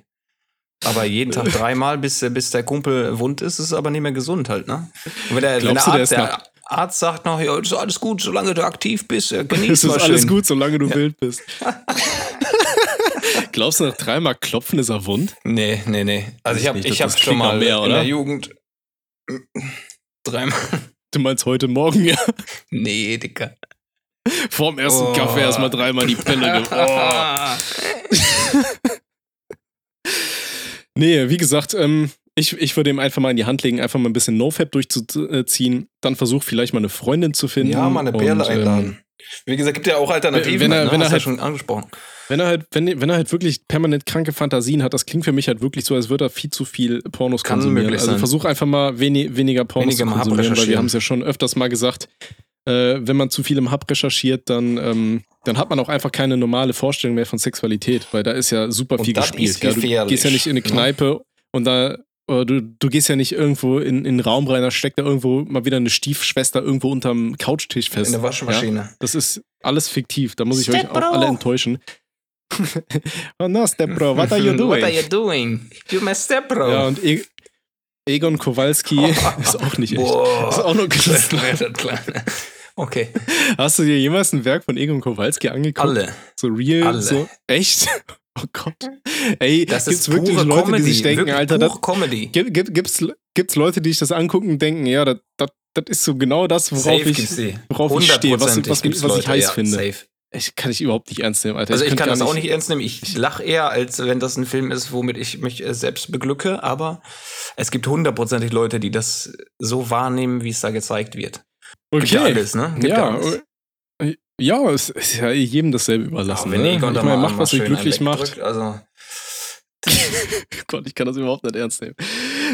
Aber jeden Tag dreimal, bis, der- bis der Kumpel wund ist, ist aber nicht mehr gesund halt, ne? Und wenn der, wenn der, Glaubst du, der Arzt, ist der Arzt sagt noch, ja, ist alles gut, solange du aktiv bist, äh, genieß Es ist alles schön. gut, solange du wild bist. Glaubst du, nach dreimal Klopfen ist er wund? Nee, nee, nee. Also ich habe ich hab schon klingt nach mal mehr, in oder? der Jugend dreimal. Du meinst heute Morgen, ja? Nee, Dicker. Vorm ersten Oh. Kaffee erstmal dreimal die Pelle. ge- Oh. Nee, wie gesagt, ähm, ich, ich würde ihm einfach mal in die Hand legen, einfach mal ein bisschen NoFap durchzuziehen. Dann versuch vielleicht mal eine Freundin zu finden. Ja, mal eine Perle ähm, einladen. Wie gesagt, gibt ja auch Alternativen. Wenn er- ne? wenn er Hast halt- ja schon angesprochen. Wenn er halt, wenn, wenn er halt wirklich permanent kranke Fantasien hat, das klingt für mich halt wirklich so, als würde er viel zu viel Pornos Kann konsumieren. möglich Also sein. versuch einfach mal wenig, weniger Pornos Weniger zu konsumieren, weil wir haben es ja schon öfters mal gesagt, äh, wenn man zu viel im Hub recherchiert, dann, ähm, dann hat man auch einfach keine normale Vorstellung mehr von Sexualität, weil da ist ja super viel gespielt. ist gell? Du gehst ja nicht in eine ne? Kneipe und da du, du gehst ja nicht irgendwo in, in einen Raum rein, da steckt da irgendwo mal wieder eine Stiefschwester irgendwo unterm Couchtisch fest. In der Waschmaschine. Ja? Das ist alles fiktiv. Da muss ich euch Step auch Bro. alle enttäuschen. oh no, Step Bro, what are you doing? What are you doing? You my step bro. Ja, und e Egon Kowalski ist auch nicht echt. Boah. Ist auch nur Künstler. Okay, Hast du dir jemals ein Werk von Egon Kowalski angeguckt? alle. So real? Alle. So echt? Oh Gott. Ey, Das gibt's ist wirklich pure Leute, Comedy. die sich denken, wirklich Alter, das, Comedy. gibt, gibt, gibt's, gibt's Leute, die sich das angucken und denken, ja, das, das, das ist so genau das, worauf Safe ich, worauf ich stehe, was, was, gibt's was ich heiß ja, finde. Safe. Ich kann ich überhaupt nicht ernst nehmen, Alter. Also ich, könnte kann das auch nicht ernst nehmen. Ich lache eher, als wenn das ein Film ist, womit ich mich äh, selbst beglücke. Aber es gibt hundertprozentig Leute, die das so wahrnehmen, wie es da gezeigt wird. Gibt Okay. ja alles, ne? Gibt ja, alles. Ja, es ist ja jedem dasselbe überlassen. Wenn ne? Ich meine, mal, macht, was euch glücklich macht. Also, Gott, ich kann das überhaupt nicht ernst nehmen.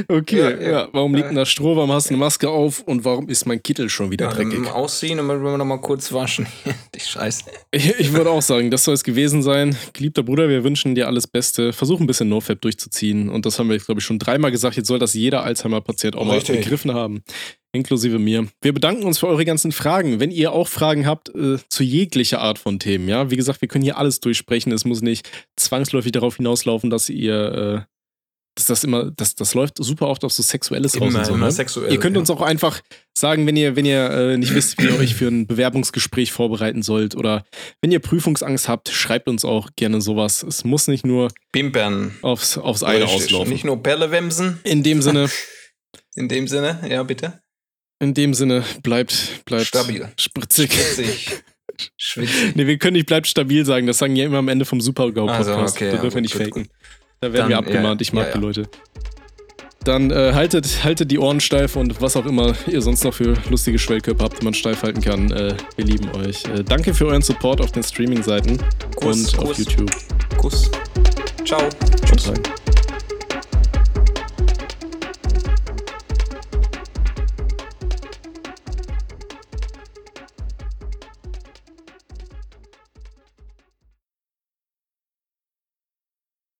Okay, Ja, ja, ja. warum liegt denn da Stroh? Warum hast du eine Maske auf? Und warum ist mein Kittel schon wieder ja, dreckig? ausziehen und dann wollen wir noch mal kurz waschen. Die Scheiße. Ich, ich würde auch sagen, das soll es gewesen sein. Geliebter Bruder, wir wünschen dir alles Beste. Versuch ein bisschen NoFap durchzuziehen. Und das haben wir, glaube ich, schon dreimal gesagt. Jetzt soll das jeder Alzheimer-Patient auch Richtig. mal begriffen haben. Inklusive mir. Wir bedanken uns für eure ganzen Fragen. Wenn ihr auch Fragen habt äh, zu jeglicher Art von Themen, ja, wie gesagt, wir können hier alles durchsprechen. Es muss nicht zwangsläufig darauf hinauslaufen, dass ihr, äh, dass das immer, das, das läuft super oft auf so Sexuelles raus. Immer, und so, immer ne? sexuell. Ihr könnt ja. uns auch einfach sagen, wenn ihr, wenn ihr äh, nicht wisst, wie ihr euch für ein Bewerbungsgespräch vorbereiten sollt oder wenn ihr Prüfungsangst habt, schreibt uns auch gerne sowas. Es muss nicht nur Pimpern. aufs, aufs eine auslaufen. Nicht nur Pellewemsen. In dem Sinne, In dem Sinne, ja, bitte. In dem Sinne, bleibt, bleibt Stabil. spritzig. Witzig. Schwitzig. Nee, wir können nicht bleibt stabil sagen, das sagen ja immer am Ende vom Super-Go-Podcast. Also, okay, da ja, dürfen wir gut, nicht gut, faken. gut. Da werden wir Dann, abgemahnt. ja, ich mag ja, die. Leute. Dann äh, haltet, haltet die Ohren steif und was auch immer ihr sonst noch für lustige Schwellkörper habt, die man steif halten kann. Äh, wir lieben euch. Äh, danke für euren Support auf den Streaming-Seiten Kuss, und auf Kuss. YouTube. Kuss. Ciao. Rein.